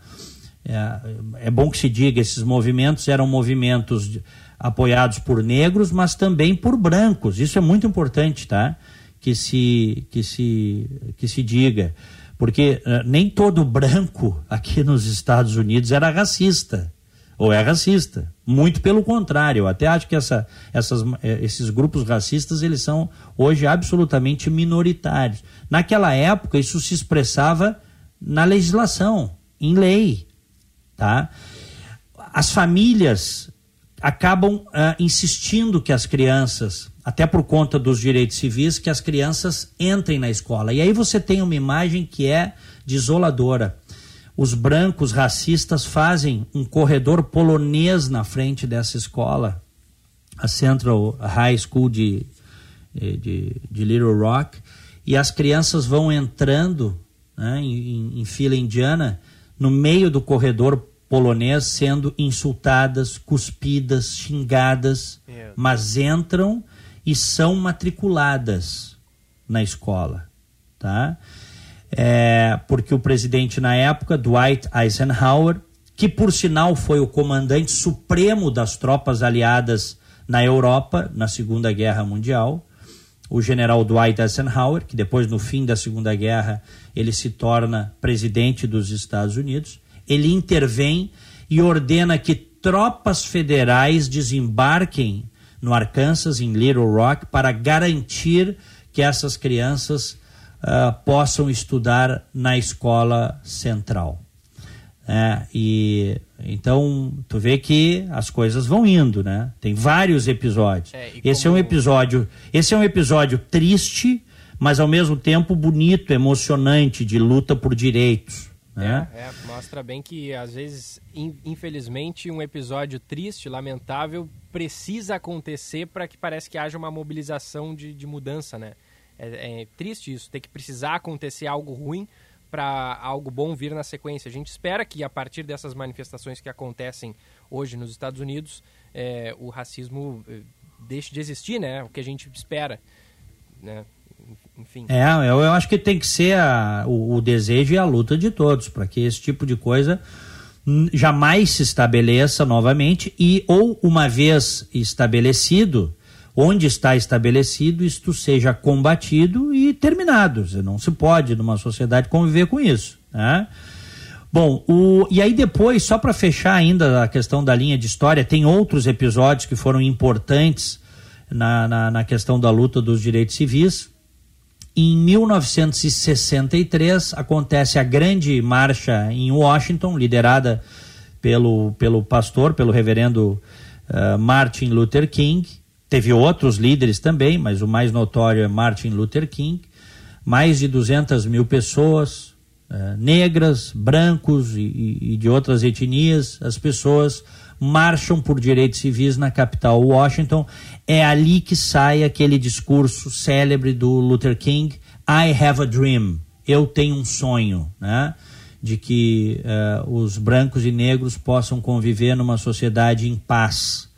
é, é bom que se diga, esses movimentos eram movimentos de, apoiados por negros, mas também por brancos. Isso é muito importante, tá? Que se, que se, que se diga. Porque uh, nem todo branco aqui nos Estados Unidos era racista ou é racista. Muito pelo contrário, eu até acho que essa, essas, eh, esses grupos racistas eles são hoje absolutamente minoritários. Naquela época isso se expressava na legislação, em lei, tá? As famílias acabam uh, insistindo que as crianças, até por conta dos direitos civis, que as crianças entrem na escola. E aí você tem uma imagem que é desoladora os brancos racistas fazem um corredor polonês na frente dessa escola, a Central High School de, eh, de, de Little Rock, e as crianças vão entrando né, em, em fila indiana no meio do corredor polonês, sendo insultadas, cuspidas, xingadas, mas entram e são matriculadas na escola, tá? é, porque o presidente na época, Dwight Eisenhower, que por sinal foi o comandante supremo das tropas aliadas na Europa na Segunda Guerra Mundial, o general Dwight Eisenhower, que depois no fim da Segunda Guerra ele se torna presidente dos Estados Unidos, ele intervém e ordena que tropas federais desembarquem no Arkansas, em Little Rock, para garantir que essas crianças uh, possam estudar na escola central. É, e então tu vê que as coisas vão indo, né? Tem vários episódios. É, esse é um episódio, esse é um episódio triste, mas ao mesmo tempo bonito, emocionante de luta por direitos. Né? É, é, mostra bem que às vezes, infelizmente, um episódio triste, lamentável, precisa acontecer para que parece que haja uma mobilização de, de mudança, né? É, é triste isso, ter que precisar acontecer algo ruim para algo bom vir na sequência. A gente espera que a partir dessas manifestações que acontecem hoje nos Estados Unidos, é, o racismo é, deixe de existir, né? O que a gente espera, né? Enfim. É, eu, eu acho que tem que ser a, o, o desejo e a luta de todos para que esse tipo de coisa jamais se estabeleça novamente e ou uma vez estabelecido onde está estabelecido, isto seja combatido e terminado. Não se pode, numa sociedade, conviver com isso. Né? Bom, o, e aí depois, só para fechar ainda a questão da linha de história, tem outros episódios que foram importantes na, na, na questão da luta dos direitos civis. Em 1963 acontece a grande marcha em Washington, liderada pelo, pelo pastor, pelo reverendo uh, Martin Luther King, Teve outros líderes também, mas o mais notório é Martin Luther King. Mais de 200 mil pessoas, eh, negras, brancos e, e de outras etnias, as pessoas marcham por direitos civis na capital Washington. É ali que sai aquele discurso célebre do Luther King, I have a dream, eu tenho um sonho, né? de que uh, os brancos e negros possam conviver numa sociedade em paz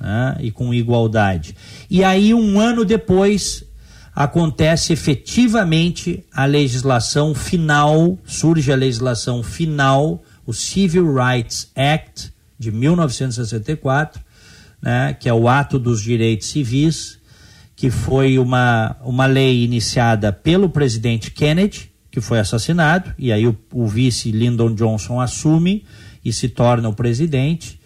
né, e com igualdade. E aí, um ano depois, acontece efetivamente a legislação final, surge a legislação final, o Civil Rights Act de 1964, né, que é o Ato dos Direitos Civis, que foi uma, uma lei iniciada pelo presidente Kennedy, que foi assassinado, e aí o, o vice Lyndon Johnson assume e se torna o presidente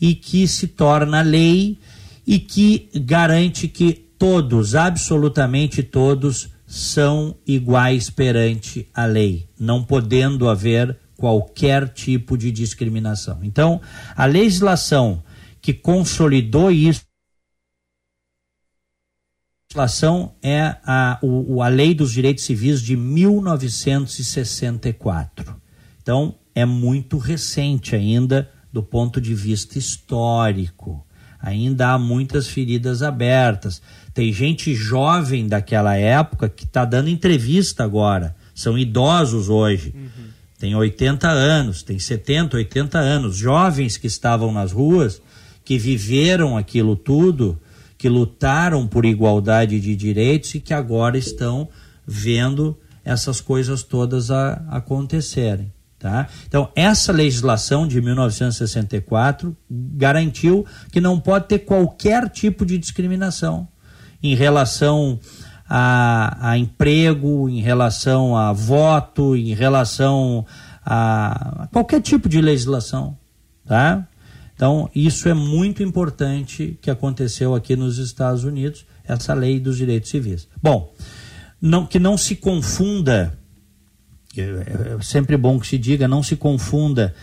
e que se torna lei e que garante que todos, absolutamente todos, são iguais perante a lei, não podendo haver qualquer tipo de discriminação. Então, a legislação que consolidou isso a legislação é a, o, a Lei dos Direitos Civis de 1964. Então, é muito recente ainda do ponto de vista histórico. Ainda há muitas feridas abertas. Tem gente jovem daquela época que está dando entrevista agora. São idosos hoje. Uhum. Tem 80 anos, tem 70, 80 anos. Jovens que estavam nas ruas, que viveram aquilo tudo, que lutaram por igualdade de direitos e que agora estão vendo essas coisas todas a, acontecerem. Tá? Então, essa legislação de 1964 garantiu que não pode ter qualquer tipo de discriminação em relação a, a emprego, em relação a voto, em relação a, a qualquer tipo de legislação. Tá? Então, isso é muito importante que aconteceu aqui nos Estados Unidos, essa lei dos direitos civis. Bom, não, que não se confunda é, é, sempre bom que se diga, não se confunda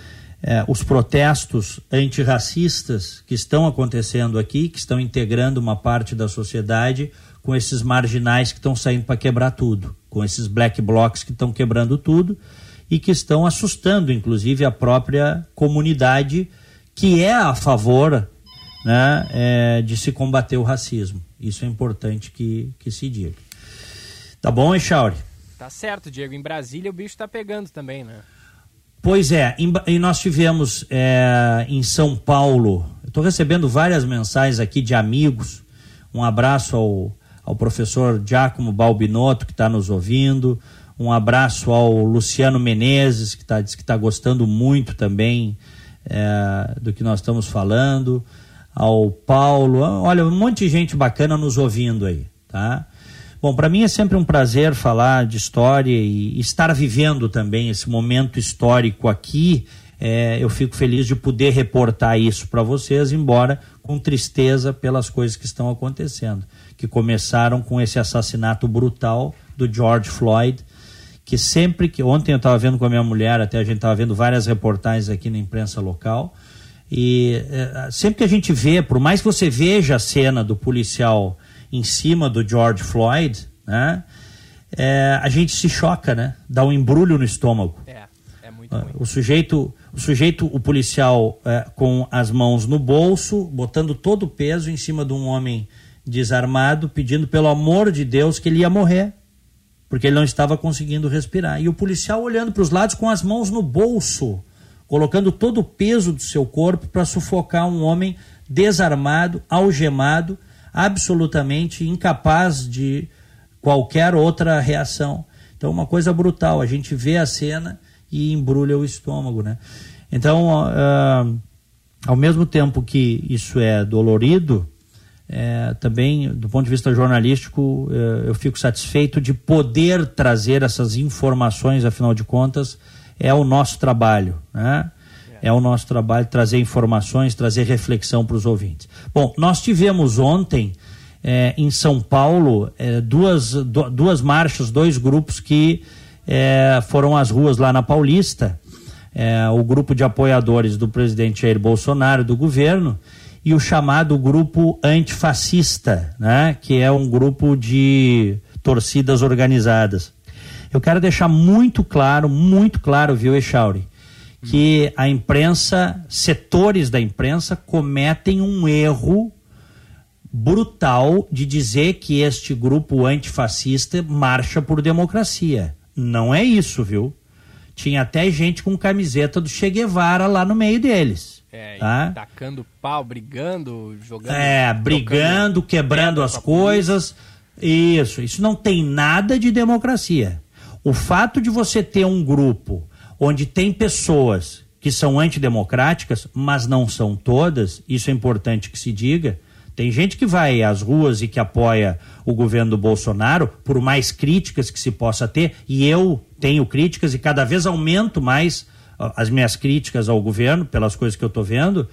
é, os protestos antirracistas que estão acontecendo aqui, que estão integrando uma parte da sociedade, com esses marginais que estão saindo para quebrar tudo, com esses black blocs que estão quebrando tudo e que estão assustando, inclusive, a própria comunidade que é a favor né, é, de se combater o racismo. Isso é importante que, que se diga. Tá bom, Echauri? Tá certo, Diego. Em Brasília o bicho está pegando também, né? Pois é, e nós tivemos é, em São Paulo, estou recebendo várias mensagens aqui de amigos. Um abraço ao, ao professor Giacomo Balbinotto, que está nos ouvindo. Um abraço ao Luciano Menezes, que tá, diz que está gostando muito também é, do que nós estamos falando. Ao Paulo, olha, um monte de gente bacana nos ouvindo aí, tá? Bom, para mim é sempre um prazer falar de história e estar vivendo também esse momento histórico aqui. É, eu fico feliz de poder reportar isso para vocês, embora com tristeza pelas coisas que estão acontecendo, que começaram com esse assassinato brutal do George Floyd, que sempre que ontem eu estava vendo com a minha mulher, até a gente estava vendo várias reportagens aqui na imprensa local, e é, sempre que a gente vê, por mais que você veja a cena do policial em cima do George Floyd, né? É, a gente se choca, né? Dá um embrulho no estômago. É, é muito ruim. O sujeito, o sujeito, o policial é, com as mãos no bolso, botando todo o peso em cima de um homem desarmado, pedindo pelo amor de Deus que ele ia morrer, porque ele não estava conseguindo respirar. E o policial olhando para os lados com as mãos no bolso, colocando todo o peso do seu corpo para sufocar um homem desarmado, algemado absolutamente incapaz de qualquer outra reação. Então, uma coisa brutal, a gente vê a cena e embrulha o estômago, né? Então, uh, ao mesmo tempo que isso é dolorido, é, também, do ponto de vista jornalístico, é, eu fico satisfeito de poder trazer essas informações, afinal de contas, é o nosso trabalho, né? É o nosso trabalho trazer informações, trazer reflexão para os ouvintes. Bom, nós tivemos ontem é, em São Paulo é, duas, duas marchas, dois grupos que é, foram às ruas lá na Paulista. É, o grupo de apoiadores do presidente Jair Bolsonaro, do governo, e o chamado grupo antifascista, né, que é um grupo de torcidas organizadas. Eu quero deixar muito claro, muito claro, viu, Echauri, que a imprensa, setores da imprensa, cometem um erro brutal de dizer que este grupo antifascista marcha por democracia. Não é isso, viu? Tinha até gente com camiseta do Che Guevara lá no meio deles. É, tá? tacando pau, brigando, jogando. É, brigando, quebrando as coisas. Isso, isso não tem nada de democracia. O fato de você ter um grupo onde tem pessoas que são antidemocráticas, mas não são todas, isso é importante que se diga. Tem gente que vai às ruas e que apoia o governo do Bolsonaro, por mais críticas que se possa ter, e eu tenho críticas e cada vez aumento mais as minhas críticas ao governo, pelas coisas que eu estou vendo.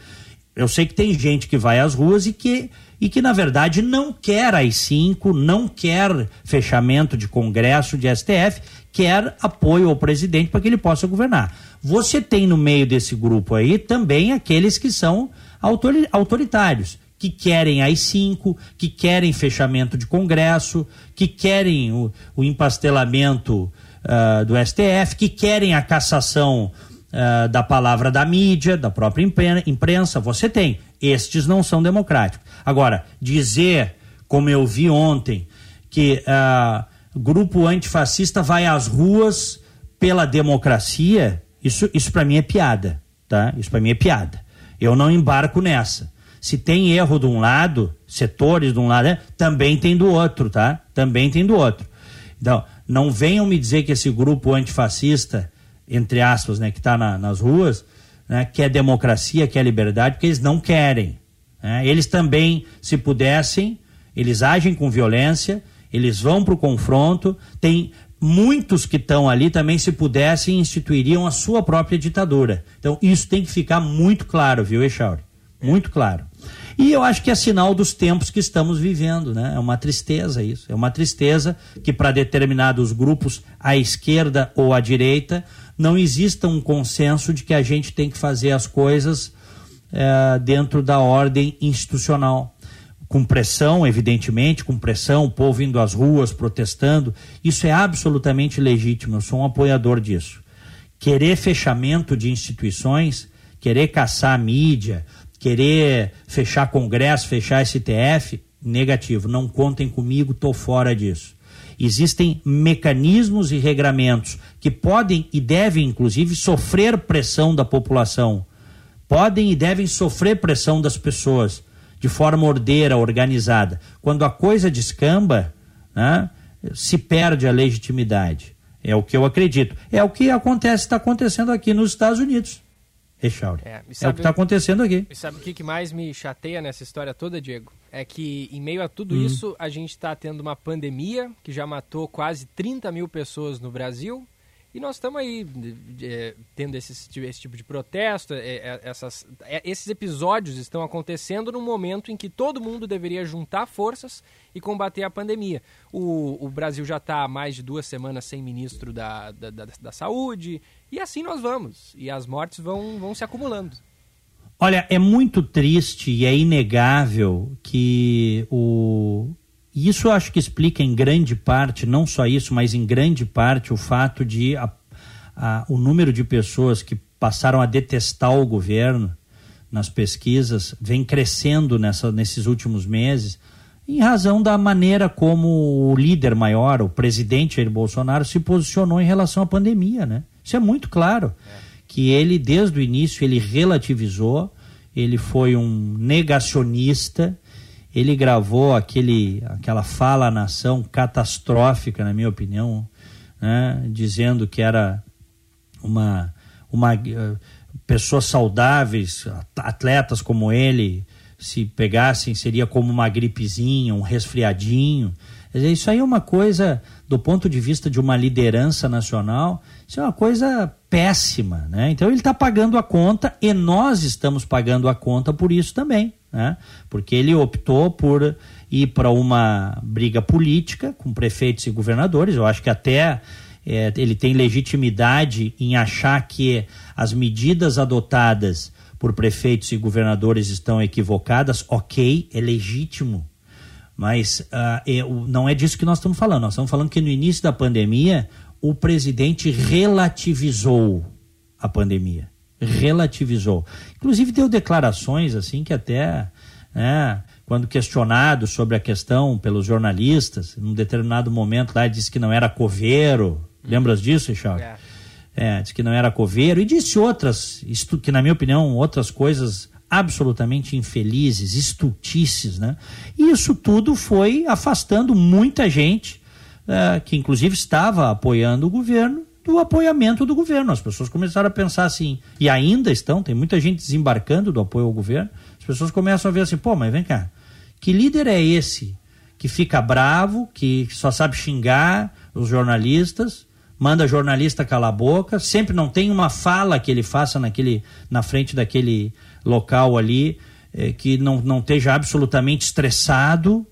Eu sei que tem gente que vai às ruas e que, e que na verdade, não quer AI-5, não quer fechamento de Congresso, de STF, quer apoio ao presidente para que ele possa governar. Você tem no meio desse grupo aí também aqueles que são autoritários, que querem AI-5, que querem fechamento de Congresso, que querem o, o empastelamento uh, do STF, que querem a cassação uh, da palavra da mídia, da própria imprensa. Você tem. Estes não são democráticos. Agora, dizer, como eu vi ontem, que. Uh, grupo antifascista vai às ruas pela democracia, isso, isso para mim é piada, tá? Isso para mim é piada. Eu não embarco nessa. Se tem erro de um lado, setores de um lado, é, também tem do outro, tá? Também tem do outro. Então, não venham me dizer que esse grupo antifascista entre aspas, né, que está na, nas ruas, né, quer democracia, quer liberdade, porque eles não querem. Né? Eles também, se pudessem, eles agem com violência, eles vão para o confronto. Tem muitos que estão ali também, se pudessem, instituiriam a sua própria ditadura. Então, isso tem que ficar muito claro, viu, Echauri? Muito claro. E eu acho que é sinal dos tempos que estamos vivendo, né? É uma tristeza isso. É uma tristeza que para determinados grupos, à esquerda ou à direita, não exista um consenso de que a gente tem que fazer as coisas é, dentro da ordem institucional. Com pressão, evidentemente, com pressão, o povo indo às ruas protestando. Isso é absolutamente legítimo. Eu sou um apoiador disso. Querer fechamento de instituições, querer caçar a mídia, querer fechar Congresso, fechar STF, negativo. Não contem comigo, estou fora disso. Existem mecanismos e regramentos que podem e devem, inclusive, sofrer pressão da população. Podem e devem sofrer pressão das pessoas de forma ordeira, organizada. Quando a coisa descamba, né, se perde a legitimidade. É o que eu acredito. É o que acontece, está acontecendo aqui nos Estados Unidos. Echauri. É, é, o que está acontecendo aqui. E sabe o que mais me chateia nessa história toda, Diego? É que, em meio a tudo hum. isso, a gente está tendo uma pandemia que já matou quase 30 mil pessoas no Brasil e nós estamos aí é, tendo esse, esse, tipo de protesto, é, é, essas, é, esses episódios estão acontecendo no momento em que todo mundo deveria juntar forças e combater a pandemia. O, o Brasil já está há mais de duas semanas sem ministro da, da, da, da, saúde, e assim nós vamos. E as mortes vão, vão se acumulando. Olha, é muito triste e é inegável que o, isso eu acho que explica em grande parte, não só isso, mas em grande parte o fato de a, a, o número de pessoas que passaram a detestar o governo nas pesquisas vem crescendo nessa, nesses últimos meses, em razão da maneira como o líder maior, o presidente Jair Bolsonaro, se posicionou em relação à pandemia. Né? Isso é muito claro. É. Que ele, desde o início, ele relativizou, ele foi um negacionista, ele gravou aquele, aquela fala à nação catastrófica, na minha opinião, né? dizendo que era uma, uma uh, pessoas saudáveis, atletas como ele, se pegassem, seria como uma gripezinha, um resfriadinho. Isso aí é uma coisa, do ponto de vista de uma liderança nacional, isso é uma coisa péssima. Né? Então ele está pagando a conta e nós estamos pagando a conta por isso também né? porque ele optou por ir para uma briga política com prefeitos e governadores. Eu acho que até é, ele tem legitimidade em achar que as medidas adotadas por prefeitos e governadores estão equivocadas. Ok, é legítimo. Mas uh, é, não é disso que nós estamos falando. Nós estamos falando que no início da pandemia o presidente relativizou a pandemia relativizou. Inclusive deu declarações assim que até, né, quando questionado sobre a questão pelos jornalistas, num determinado momento lá disse que não era coveiro. Lembras disso, Richard? É. é, disse que não era coveiro e disse outras, que na minha opinião, outras coisas absolutamente infelizes, estultices, né? E isso tudo foi afastando muita gente, uh, que inclusive estava apoiando o governo, do apoiamento do governo. As pessoas começaram a pensar assim, e ainda estão, tem muita gente desembarcando do apoio ao governo. As pessoas começam a ver assim, pô, mas vem cá, que líder é esse que fica bravo, que só sabe xingar os jornalistas, manda jornalista calar a boca, sempre não tem uma fala que ele faça naquele, na frente daquele local ali, eh, que não, não esteja absolutamente estressado,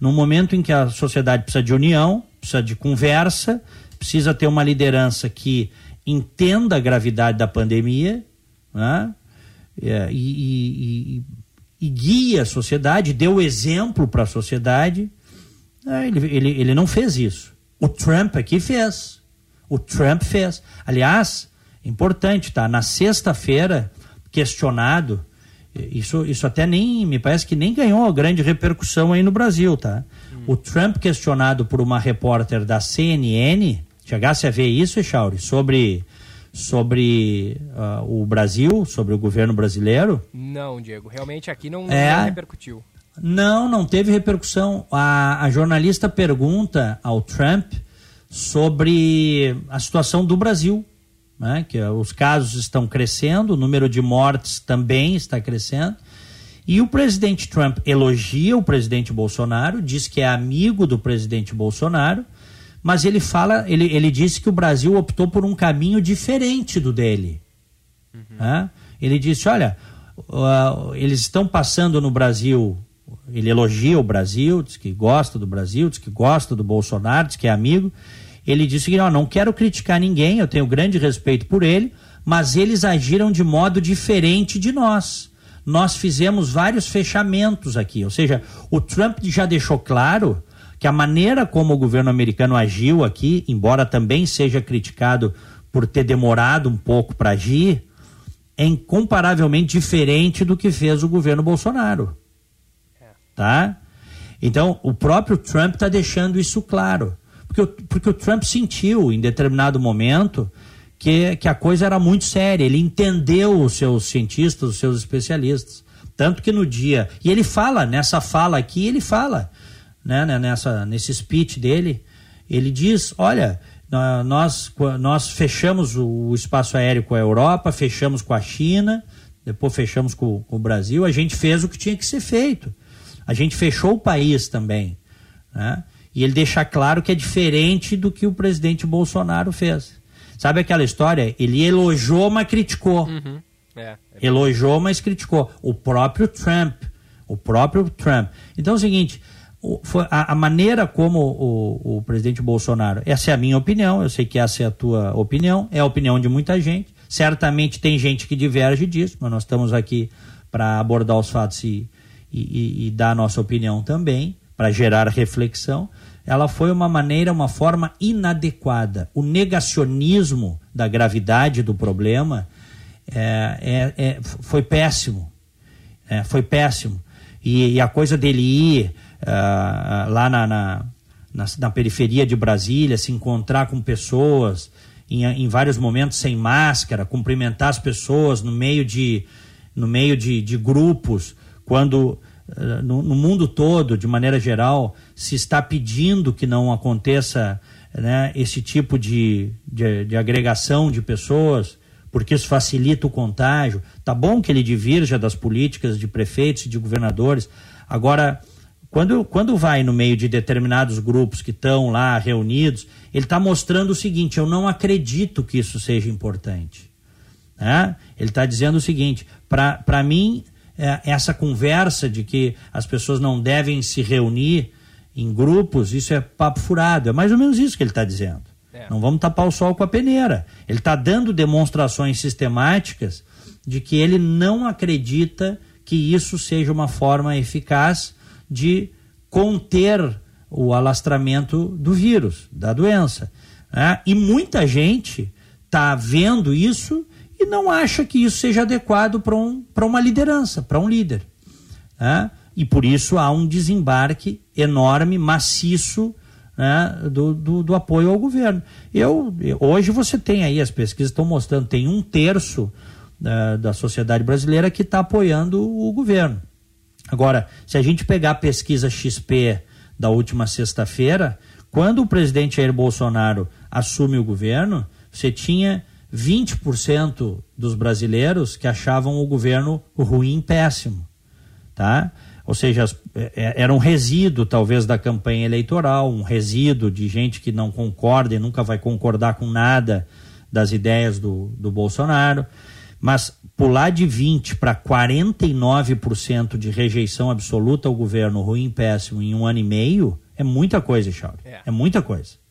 no momento em que a sociedade precisa de união, precisa de conversa, precisa ter uma liderança que entenda a gravidade da pandemia né? É, e, e, e, e guie a sociedade, dê o exemplo para a sociedade. É, ele, ele, ele não fez isso. O Trump aqui fez. O Trump fez. Aliás, importante, tá? Na sexta-feira, questionado, isso, isso até nem, me parece que nem ganhou grande repercussão aí no Brasil, tá? O Trump questionado por uma repórter da CNN, chegasse a ver isso, Echauri, sobre, sobre uh, o Brasil, sobre o governo brasileiro? Não, Diego, realmente aqui não, é, não repercutiu. Não, não teve repercussão. A, a jornalista pergunta ao Trump sobre a situação do Brasil. né, que os casos estão crescendo, o número de mortes também está crescendo. E o presidente Trump elogia o presidente Bolsonaro, diz que é amigo do presidente Bolsonaro, mas ele fala, ele, ele disse que o Brasil optou por um caminho diferente do dele. Uhum. Né? Ele disse: olha, uh, eles estão passando no Brasil. Ele elogia o Brasil, diz que gosta do Brasil, diz que gosta do Bolsonaro, diz que é amigo. Ele disse que não, não quero criticar ninguém, eu tenho grande respeito por ele, mas eles agiram de modo diferente de nós. Nós fizemos vários fechamentos aqui, ou seja, o Trump já deixou claro que a maneira como o governo americano agiu aqui, embora também seja criticado por ter demorado um pouco para agir, é incomparavelmente diferente do que fez o governo Bolsonaro. É. Tá? Então, o próprio Trump está deixando isso claro. Porque, porque o Trump sentiu, em determinado momento, que, que a coisa era muito séria. Ele entendeu os seus cientistas, os seus especialistas. Tanto que no dia. E ele fala, nessa fala aqui, ele fala, né, né nessa, nesse speech dele, ele diz: olha, nós, nós fechamos o espaço aéreo com a Europa, fechamos com a China, depois fechamos com, com, o Brasil, a gente fez o que tinha que ser feito. A gente fechou o país também. Né? E ele deixa claro que é diferente do que o presidente Bolsonaro fez. Sabe aquela história? Ele elogiou, mas criticou. Uhum. É, é elogiou, mas criticou. O próprio Trump. O próprio Trump. Então é o seguinte: foi a, a, maneira como o, o, presidente Bolsonaro, essa é a minha opinião, eu sei que essa é a tua opinião, é a opinião de muita gente. Certamente tem gente que diverge disso, mas nós estamos aqui para abordar os fatos e, e, e, dar a nossa opinião também, para gerar reflexão. Ela foi uma maneira, uma forma inadequada. O negacionismo da gravidade do problema é, é, é foi péssimo. É, foi péssimo. E, e a coisa dele ir uh, lá na, na, na, na, periferia de Brasília, se encontrar com pessoas em, em vários momentos sem máscara, cumprimentar as pessoas no meio de, no meio de, de grupos, quando no, no, mundo todo, de maneira geral, se está pedindo que não aconteça né, esse tipo de, de, de agregação de pessoas porque isso facilita o contágio. Tá bom que ele divirja das políticas de prefeitos e de governadores. Agora, quando, quando vai no meio de determinados grupos que estão lá reunidos, ele está mostrando o seguinte: eu não acredito que isso seja importante. Né? Ele está dizendo o seguinte: para mim, é, essa conversa de que as pessoas não devem se reunir em grupos, isso é papo furado. É mais ou menos isso que ele está dizendo. É. Não vamos tapar o sol com a peneira. Ele está dando demonstrações sistemáticas de que ele não acredita que isso seja uma forma eficaz de conter o alastramento do vírus, da doença. Né? E muita gente está vendo isso e não acha que isso seja adequado para um, uma liderança, para um líder. Né? E por isso há um desembarque enorme, maciço, né, do, do, do, apoio ao governo. Eu, hoje você tem aí, as pesquisas estão mostrando, tem um terço uh, da sociedade brasileira que está apoiando o governo. Agora, se a gente pegar a pesquisa XP da última sexta-feira, quando o presidente Jair Bolsonaro assume o governo, você tinha 20% dos brasileiros que achavam o governo ruim, péssimo, tá? Ou seja, é, é, era um resíduo talvez da campanha eleitoral, um resíduo de gente que não concorda e nunca vai concordar com nada das ideias do, do Bolsonaro. Mas pular de 20% para 49% de rejeição absoluta ao governo ruim péssimo em um ano e meio é muita coisa, Chauri. É. é muita coisa.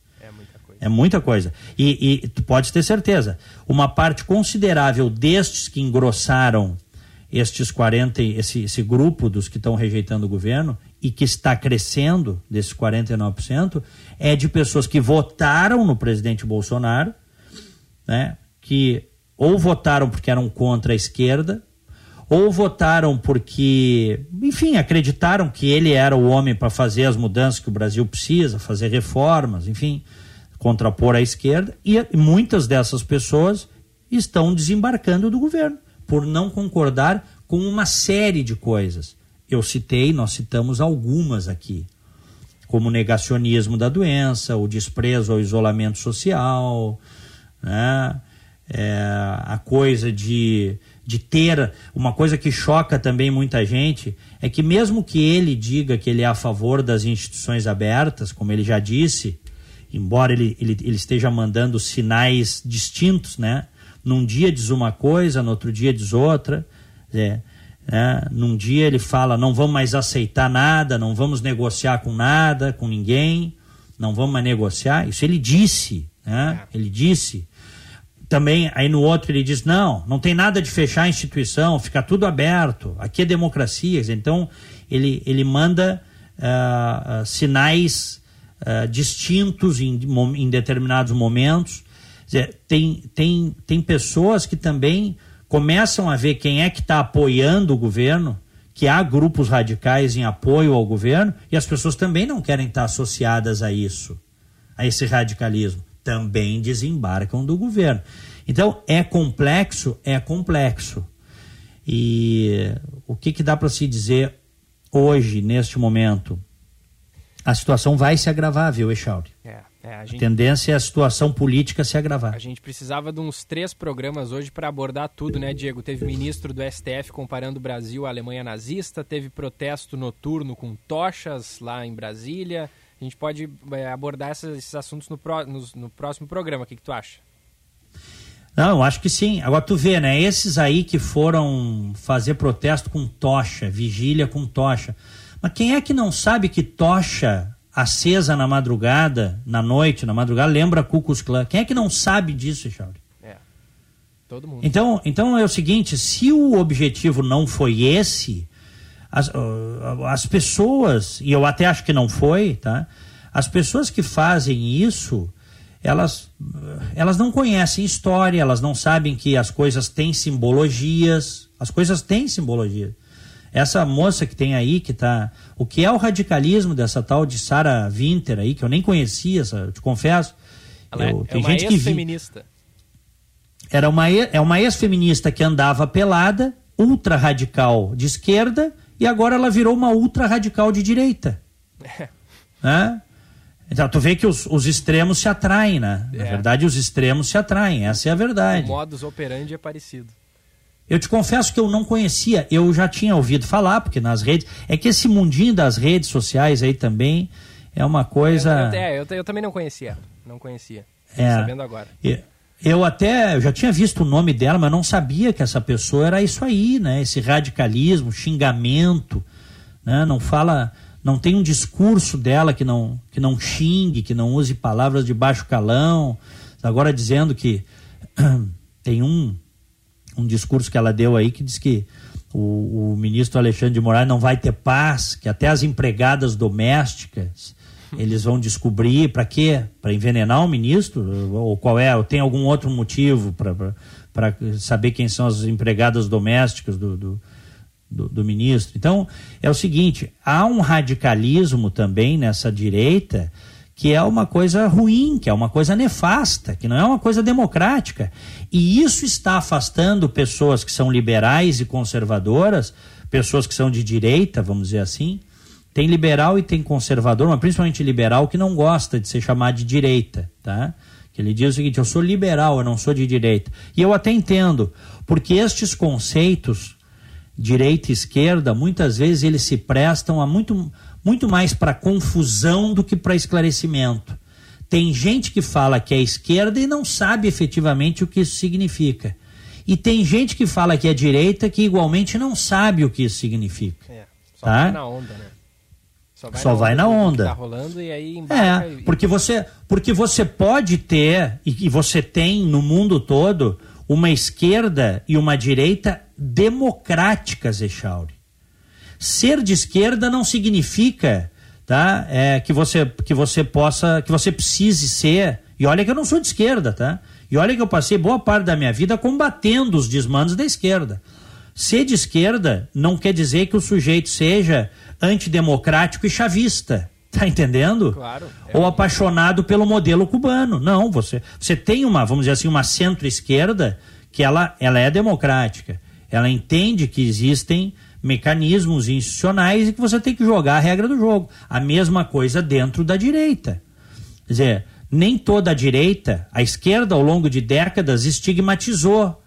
É muita coisa. E, e tu pode ter certeza, uma parte considerável destes que engrossaram estes 40, esse, esse grupo dos que estão rejeitando o governo e que está crescendo, desses 49%, é de pessoas que votaram no presidente Bolsonaro, né, que ou votaram porque eram contra a esquerda, ou votaram porque, enfim, acreditaram que ele era o homem para fazer as mudanças que o Brasil precisa, fazer reformas, enfim, contrapor a esquerda, e muitas dessas pessoas estão desembarcando do governo por não concordar com uma série de coisas. Eu citei, nós citamos algumas aqui, como o negacionismo da doença, o desprezo ao isolamento social, né? é, a coisa de, de ter. Uma coisa que choca também muita gente é que, mesmo que ele diga que ele é a favor das instituições abertas, como ele já disse, embora ele, ele, ele esteja mandando sinais distintos, né? Num dia diz uma coisa, no outro dia diz outra. É, é, num dia ele fala: não vamos mais aceitar nada, não vamos negociar com nada, com ninguém, não vamos mais negociar. Isso ele disse, né? É. Ele disse. Também, aí no outro ele diz: não, não tem nada de fechar a instituição, fica tudo aberto, aqui é democracia. Então, ele, ele manda uh, sinais uh, distintos em, em determinados momentos. Dizer, tem, tem, tem pessoas que também começam a ver quem é que está apoiando o governo, que há grupos radicais em apoio ao governo, e as pessoas também não querem estar associadas a isso, a esse radicalismo. Também desembarcam do governo. Então, é complexo? É complexo. E o que, que dá para se dizer hoje, neste momento? A situação vai se agravar, viu, Echauri? É. É, a, gente... a, tendência é a situação política se agravar. A gente precisava de uns três programas hoje para abordar tudo, né, Diego? Teve ministro do STF comparando o Brasil à Alemanha nazista, teve protesto noturno com tochas lá em Brasília. A gente pode é, abordar esses, esses assuntos no, pro, no, no, próximo programa. O que, que tu acha? Não, eu acho que sim. Agora tu vê, né? Esses aí que foram fazer protesto com tocha, vigília com tocha. Mas quem é que não sabe que tocha acesa na madrugada, na noite, na madrugada, lembra Cucus Clã. Quem é que não sabe disso, Chauri? É. Todo mundo. Então, então é o seguinte, se o objetivo não foi esse, as, as pessoas, e eu até acho que não foi, tá? As pessoas que fazem isso, elas, elas não conhecem história, elas não sabem que as coisas têm simbologias, as coisas têm simbologia. Essa moça que tem aí, que tá. O que é o radicalismo dessa tal de Sara Winter aí, que eu nem conhecia, eu te confesso. Ela eu, é, é uma ex-feminista. Era uma, é uma ex-feminista que andava pelada, ultra radical de esquerda, e agora ela virou uma ultra radical de direita. (laughs) É. Né? Então, tu vê que os, os extremos se atraem, né? É. Na verdade, os extremos se atraem, essa é a verdade. O modus operandi é parecido. Eu te confesso que eu não conhecia, eu já tinha ouvido falar, porque nas redes. É que esse mundinho das redes sociais aí também é uma coisa. Eu, eu, eu, eu também não conhecia. Não conhecia. É, sabendo agora. Eu até eu já tinha visto o nome dela, mas não sabia que essa pessoa era isso aí, né? Esse radicalismo, xingamento, né? Não fala, não tem um discurso dela que não que não xingue, que não use palavras de baixo calão. Agora dizendo que (clears throat) tem um um discurso que ela deu aí que diz que o, o, ministro Alexandre de Moraes não vai ter paz, que até as empregadas domésticas eles vão descobrir para quê? Para envenenar o ministro? Ou qual é? Ou tem algum outro motivo para saber quem são as empregadas domésticas do, do, do, do ministro? Então, é o seguinte: há um radicalismo também nessa direita que é uma coisa ruim, que é uma coisa nefasta, que não é uma coisa democrática. E isso está afastando pessoas que são liberais e conservadoras, pessoas que são de direita, vamos dizer assim. Tem liberal e tem conservador, mas principalmente liberal que não gosta de ser chamado de direita, tá? Que ele diz o seguinte: eu sou liberal, eu não sou de direita. E eu até entendo, porque estes conceitos direita e esquerda, muitas vezes eles se prestam a muito muito mais para confusão do que para esclarecimento. Tem gente que fala que é esquerda e não sabe efetivamente o que isso significa. E tem gente que fala que é direita que igualmente não sabe o que isso significa. É, só tá? vai na onda, né? Só vai, só na, vai onda, na onda. Tá rolando e aí É, e... porque você, porque você pode ter e, e você tem no mundo todo uma esquerda e uma direita democráticas, Echauri. Ser de esquerda não significa tá? É, que, você, que você possa, que você precise ser. E olha que eu não sou de esquerda, tá? E olha que eu passei boa parte da minha vida combatendo os desmandos da esquerda. Ser de esquerda não quer dizer que o sujeito seja antidemocrático e chavista. Tá entendendo? Claro. Ou apaixonado pelo modelo cubano. Não, você, você tem uma, vamos dizer assim, uma centro-esquerda que ela, ela é democrática. Ela entende que existem mecanismos institucionais e que você tem que jogar a regra do jogo. A mesma coisa dentro da direita. Quer dizer, Nem toda a direita, a esquerda ao longo de décadas estigmatizou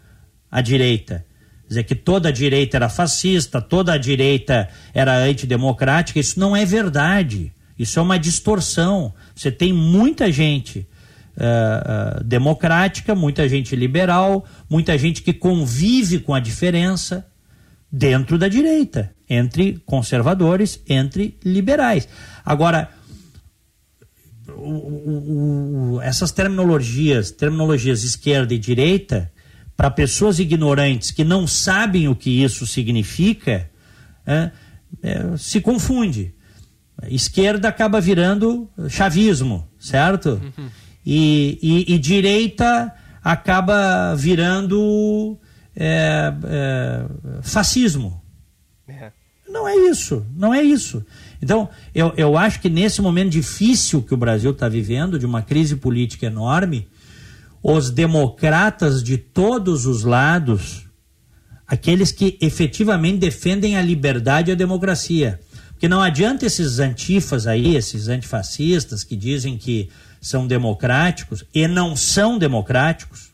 a direita. Dizer que toda a direita era fascista, toda a direita era antidemocrática, isso não é verdade. Isso é uma distorção. Você tem muita gente uh, uh, democrática, muita gente liberal, muita gente que convive com a diferença dentro da direita, entre conservadores, entre liberais. Agora, o, o, o, essas terminologias, terminologias esquerda e direita, para pessoas ignorantes que não sabem o que isso significa, é, é, se confunde. Esquerda acaba virando chavismo, certo? Uhum. E, e, e, direita acaba virando é, é, fascismo. É. Não é isso, não é isso. Então, eu, eu acho que nesse momento difícil que o Brasil está vivendo, de uma crise política enorme, os democratas de todos os lados, aqueles que efetivamente defendem a liberdade e a democracia. Porque não adianta esses antifas aí, esses antifascistas que dizem que são democráticos e não são democráticos,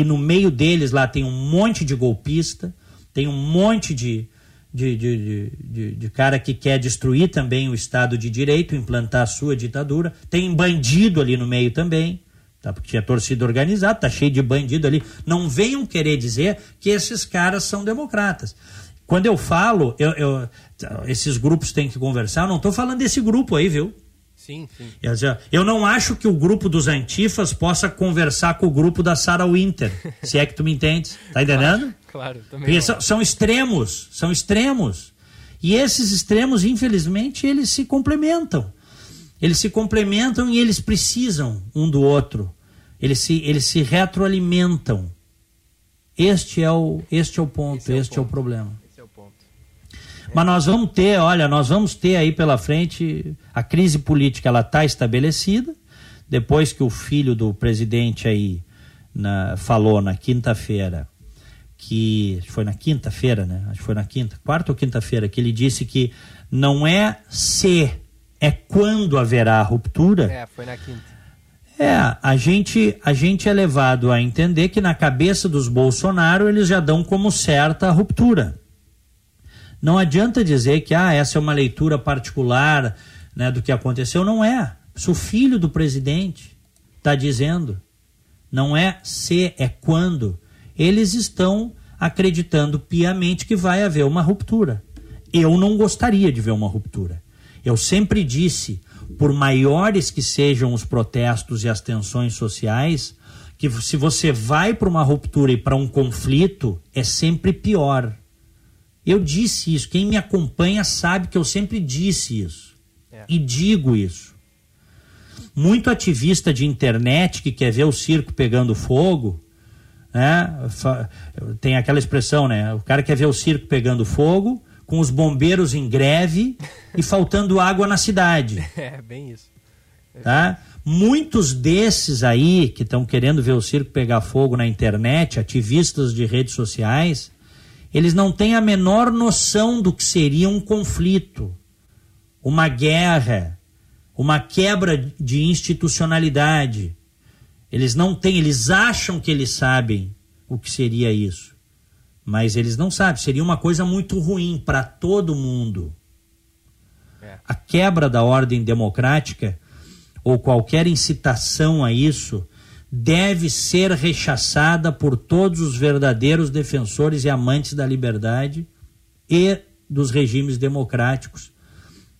e no meio deles lá tem um monte de golpista, tem um monte de, de, de, de, de, cara que quer destruir também o Estado de Direito, implantar a sua ditadura, tem bandido ali no meio também, tá? porque tinha torcida organizada, tá cheio de bandido ali. Não venham querer dizer que esses caras são democratas. Quando eu falo, eu, eu esses grupos têm que conversar, eu não estou falando desse grupo aí, viu? Sim, sim. Eu não acho que o grupo dos antifas possa conversar com o grupo da Sarah Winter, se é que tu me entende. Tá entendendo? Claro, claro também. São, são extremos, são extremos. E esses extremos, infelizmente, eles se complementam. Eles se complementam e eles precisam um do outro. Eles se, eles se retroalimentam. Este é o, este é o ponto, é este é o, é o problema. Mas nós vamos ter, olha, nós vamos ter aí pela frente a crise política, ela está estabelecida. Depois que o filho do presidente aí na, falou na quinta-feira que foi na quinta-feira, né? Acho que foi na quinta, quarta ou quinta-feira que ele disse que não é se, é quando haverá a ruptura. É, foi na quinta. É, a gente, a gente é levado a entender que na cabeça dos Bolsonaro eles já dão como certa a ruptura. Não adianta dizer que ah, essa é uma leitura particular né, do que aconteceu. Não é. Se o filho do presidente está dizendo, não é se, é quando. Eles estão acreditando piamente que vai haver uma ruptura. Eu não gostaria de ver uma ruptura. Eu sempre disse, por maiores que sejam os protestos e as tensões sociais, que se você vai para uma ruptura e para um conflito, é sempre pior. Eu disse isso. Quem me acompanha sabe que eu sempre disse isso. É. E digo isso. Muito ativista de internet que quer ver o circo pegando fogo, né? Tem aquela expressão, né? O cara quer ver o circo pegando fogo, com os bombeiros em greve e faltando água na cidade. (laughs) É, bem isso. Tá? Muitos desses aí que estão querendo ver o circo pegar fogo na internet, ativistas de redes sociais, eles não têm a menor noção do que seria um conflito, uma guerra, uma quebra de institucionalidade. Eles não têm, eles acham que eles sabem o que seria isso. Mas eles não sabem, seria uma coisa muito ruim para todo mundo. É. A quebra da ordem democrática ou qualquer incitação a isso deve ser rechaçada por todos os verdadeiros defensores e amantes da liberdade e dos regimes democráticos,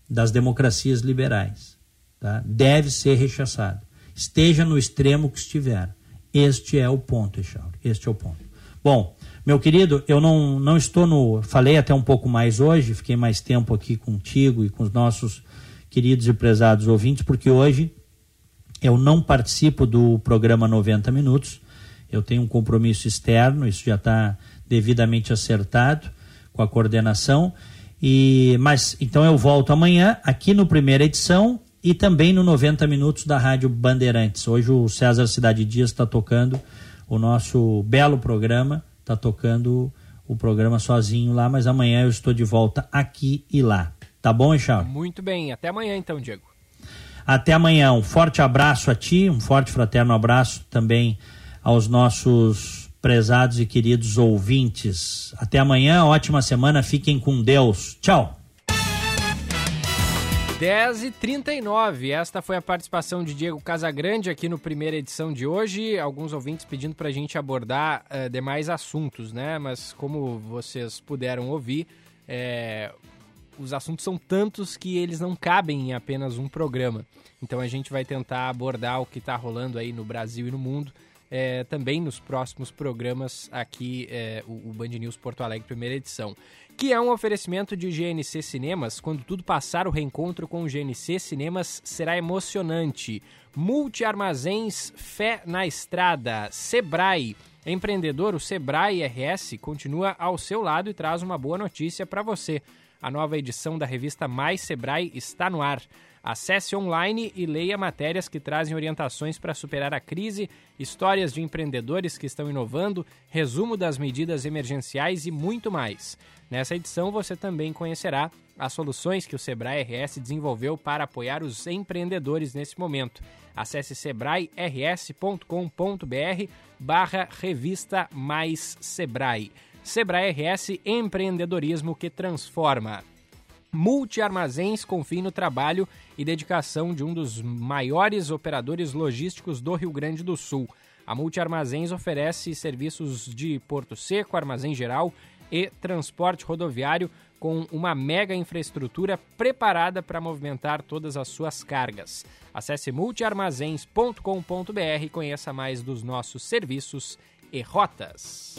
das democracias liberais. Tá? Deve ser rechaçado. Esteja no extremo que estiver. Este é o ponto, Echauri. Este é o ponto. Bom, meu querido, eu não, não estou no. Falei até um pouco mais hoje, fiquei mais tempo aqui contigo e com os nossos queridos e prezados ouvintes, porque hoje eu não participo do programa 90 Minutos. Eu tenho um compromisso externo, isso já está devidamente acertado com a coordenação. E, mas então eu volto amanhã aqui no primeira edição e também no 90 Minutos da Rádio Bandeirantes. Hoje o César Cidade Dias está tocando o nosso belo programa, está tocando o programa sozinho lá, mas amanhã eu estou de volta aqui e lá. Tá bom, Echar? Muito bem, até amanhã então, Diego. Até amanhã. Um forte abraço a ti, um forte fraterno abraço também aos nossos prezados e queridos ouvintes. Até amanhã, ótima semana, fiquem com Deus. Tchau. 10 e 39 esta foi a participação de Diego Casagrande aqui no primeira edição de hoje. Alguns ouvintes pedindo para a gente abordar uh, demais assuntos, né? Mas como vocês puderam ouvir, é, os assuntos são tantos que eles não cabem em apenas um programa. Então a gente vai tentar abordar o que está rolando aí no Brasil e no mundo. É, também nos próximos programas aqui, é, o, o Band News Porto Alegre, primeira edição que é um oferecimento de GNC Cinemas. Quando tudo passar, o reencontro com o GNC Cinemas será emocionante. Multiarmazéns Fé na Estrada, Sebrae. Empreendedor, o Sebrae RS continua ao seu lado e traz uma boa notícia para você. A nova edição da revista Mais Sebrae está no ar. Acesse online e leia matérias que trazem orientações para superar a crise, histórias de empreendedores que estão inovando, resumo das medidas emergenciais e muito mais. Nessa edição você também conhecerá as soluções que o Sebrae RS desenvolveu para apoiar os empreendedores nesse momento. Acesse sebrae-rs.com.br barra revista mais Sebrae. Sebrae RS Empreendedorismo que transforma. Multiarmazéns confia no trabalho e dedicação de um dos maiores operadores logísticos do Rio Grande do Sul. A Multiarmazéns oferece serviços de Porto Seco, Armazém Geral, e transporte rodoviário com uma mega infraestrutura preparada para movimentar todas as suas cargas. Acesse multiarmazéns.com.br e conheça mais dos nossos serviços e rotas.